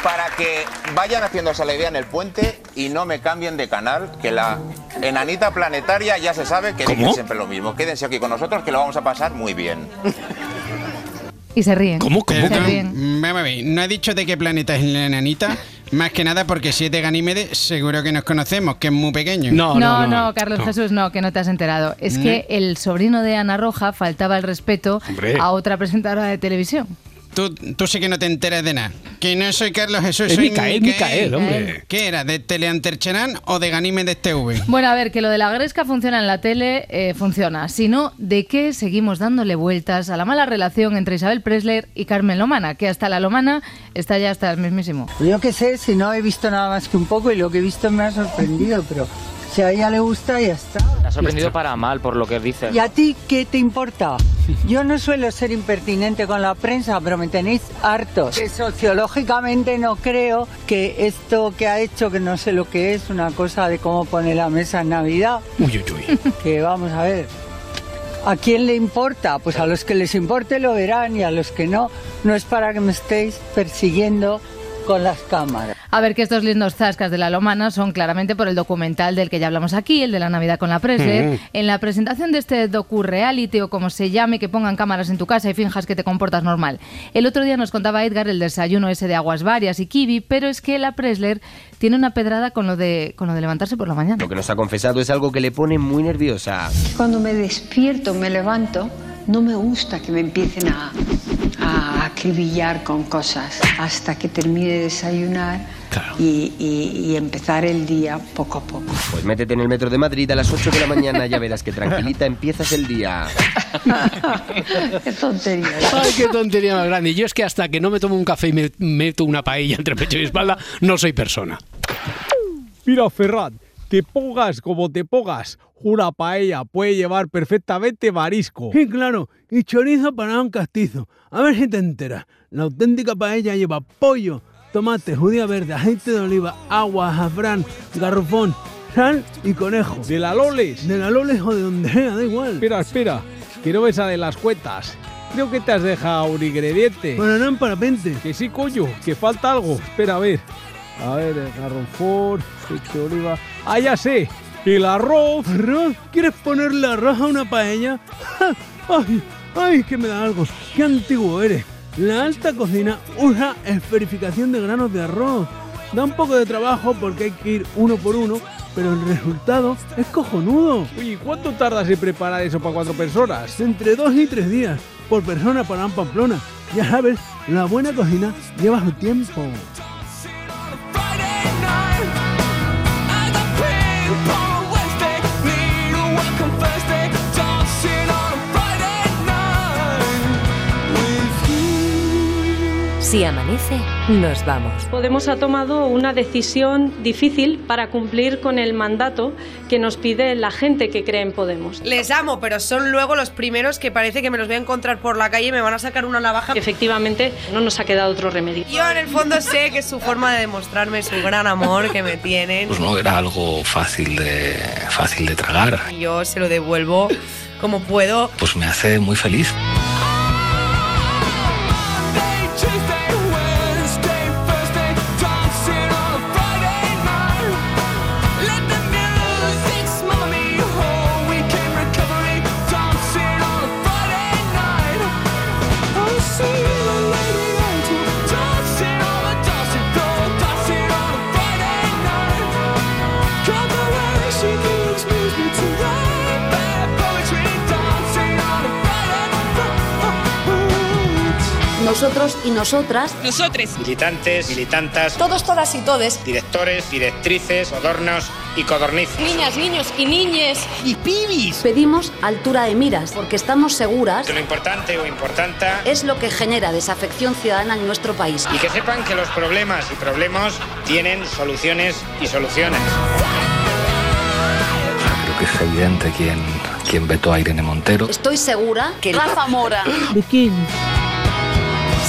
S58: para que vayan haciéndose la idea en el puente y no me cambien de canal, que la enanita planetaria ya se sabe que
S1: ¿Cómo?
S58: dice siempre lo mismo. Quédense aquí con nosotros que lo vamos a pasar muy bien.
S33: Y se ríen.
S1: ¿Cómo? ¿Cómo?
S33: Se ríen.
S14: no he dicho de qué planeta es la enanita, más que nada porque si es de Ganímedes seguro que nos conocemos, que es muy pequeño.
S33: No, no, Carlos Jesús, no, que no te has enterado. Es
S14: No.
S33: que el sobrino de Ana Roja faltaba el respeto
S14: Hombre.
S33: a otra presentadora de televisión.
S14: Tú, tú sí que no te enteras de nada. Que no soy Carlos Jesús,
S33: Es
S14: soy
S33: Micael, Micael, hombre.
S14: ¿Qué era? ¿De Teleantercherán o de Ganímedes TV?
S33: Bueno, a ver, que lo de la gresca funciona en la tele, eh, funciona. Si no, ¿de qué seguimos dándole vueltas a la mala relación entre Isabel Presler y Carmen Lomana? Que hasta la Lomana está ya hasta el mismísimo.
S59: Yo qué sé, si no he visto nada más que un poco y lo que he visto me ha sorprendido, pero si a ella le gusta, ya está.
S60: Me ha sorprendido para mal por lo que dices.
S59: ¿Y a ti qué te importa? Yo no suelo ser impertinente con la prensa, pero me tenéis hartos. Que sociológicamente no creo que esto que ha hecho, que no sé lo que es, una cosa de cómo pone la mesa en Navidad,
S1: Uy, uy, uy.
S59: que vamos a ver. ¿A quién le importa? Pues a los que les importe lo verán y a los que no, no es para que me estéis persiguiendo con las cámaras.
S33: A ver, que estos lindos zascas de la Lomana son claramente por el documental del que ya hablamos aquí, el de la Navidad con la Presler.
S61: Mm.
S33: En la presentación de este docu-reality o como se llame, que pongan cámaras en tu casa y finjas que te comportas normal. El otro día nos contaba Edgar el desayuno ese de aguas varias y kiwi, pero es que la Presler tiene una pedrada con lo de, con lo de levantarse por la mañana.
S61: Lo que nos ha confesado es algo que le pone muy nerviosa.
S62: Cuando me despierto, me levanto, no me gusta que me empiecen a, a acribillar con cosas hasta que termine de desayunar y, y- y empezar el día poco a poco.
S61: Pues métete en el metro de Madrid a las 8 de la mañana, ya verás que tranquilita empiezas el día.
S62: Qué tontería.
S1: Ay, qué tontería más grande. Yo es que hasta que no me tomo un café y me meto una paella entre pecho y espalda, no soy persona.
S50: Mira, Ferran, te pongas como te pongas, una paella puede llevar perfectamente marisco.
S63: Sí, claro, y chorizo para un castizo. A ver si te enteras. La auténtica paella lleva pollo, tomate, judía verde, aceite de oliva, agua, azafrán, garrofón, sal y conejo.
S50: ¿De la Loles?
S63: De la Loles o de donde sea, da igual.
S50: Espera, espera, que no esa de las cuetas. Creo que te has dejado un ingrediente.
S63: Banana en parapente.
S50: Que sí, coño, que falta algo. Espera, a ver. A ver, el garrofón, aceite de oliva. ¡Ah, ya sé! El arroz.
S63: ¿Quieres ponerle arroz a una paella? ¡Ay! ¡Ay, que me da algo! ¡Qué antiguo eres! La alta cocina usa esferificación de granos de arroz. Da un poco de trabajo porque hay que ir uno por uno, pero el resultado es cojonudo.
S50: Oye, ¿cuánto tardas en preparar eso para cuatro personas?
S63: Entre dos y tres días por persona para un Pamplona. Ya sabes, la buena cocina lleva su tiempo. You.
S64: Si amanece, nos vamos.
S55: Podemos ha tomado una decisión difícil para cumplir con el mandato que nos pide la gente que cree en Podemos.
S54: Les amo, pero son luego los primeros que parece que me los voy a encontrar por la calle y me van a sacar una navaja.
S55: Efectivamente, no nos ha quedado otro remedio.
S54: Yo en el fondo sé que es su forma de demostrarme su gran amor que me tienen.
S48: Pues no era algo fácil de, fácil de tragar.
S54: Yo se lo devuelvo como puedo.
S48: Pues me hace muy feliz.
S51: Y nosotras,
S65: Nosotres. Militantes, militantas,
S10: Todos, todas y todes.
S65: directores, directrices, codornos y codornices.
S10: Niñas, niños y niñes.
S65: Y pibis.
S51: pedimos altura de miras porque estamos seguras
S65: Que lo importante o importanta
S51: es lo que genera desafección ciudadana en nuestro país.
S65: y que sepan que los problemas y problemas tienen soluciones y soluciones.
S48: Creo que es evidente quién, quién vetó a Irene Montero.
S51: Estoy segura que
S10: Rafa Mora.
S66: Bikini.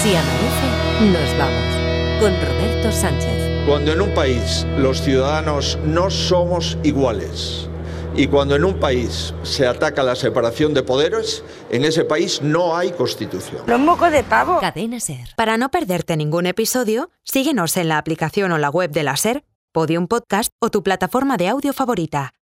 S26: Si amanece, nos vamos. Con Roberto Sánchez.
S35: Cuando en un país los ciudadanos no somos iguales y cuando en un país se ataca la separación de poderes, en ese país no hay constitución.
S10: Los mocos de pavo.
S26: Cadena Ser.
S67: Para no perderte ningún episodio, síguenos en la aplicación o la web de la SER, Podium Podcast o tu plataforma de audio favorita.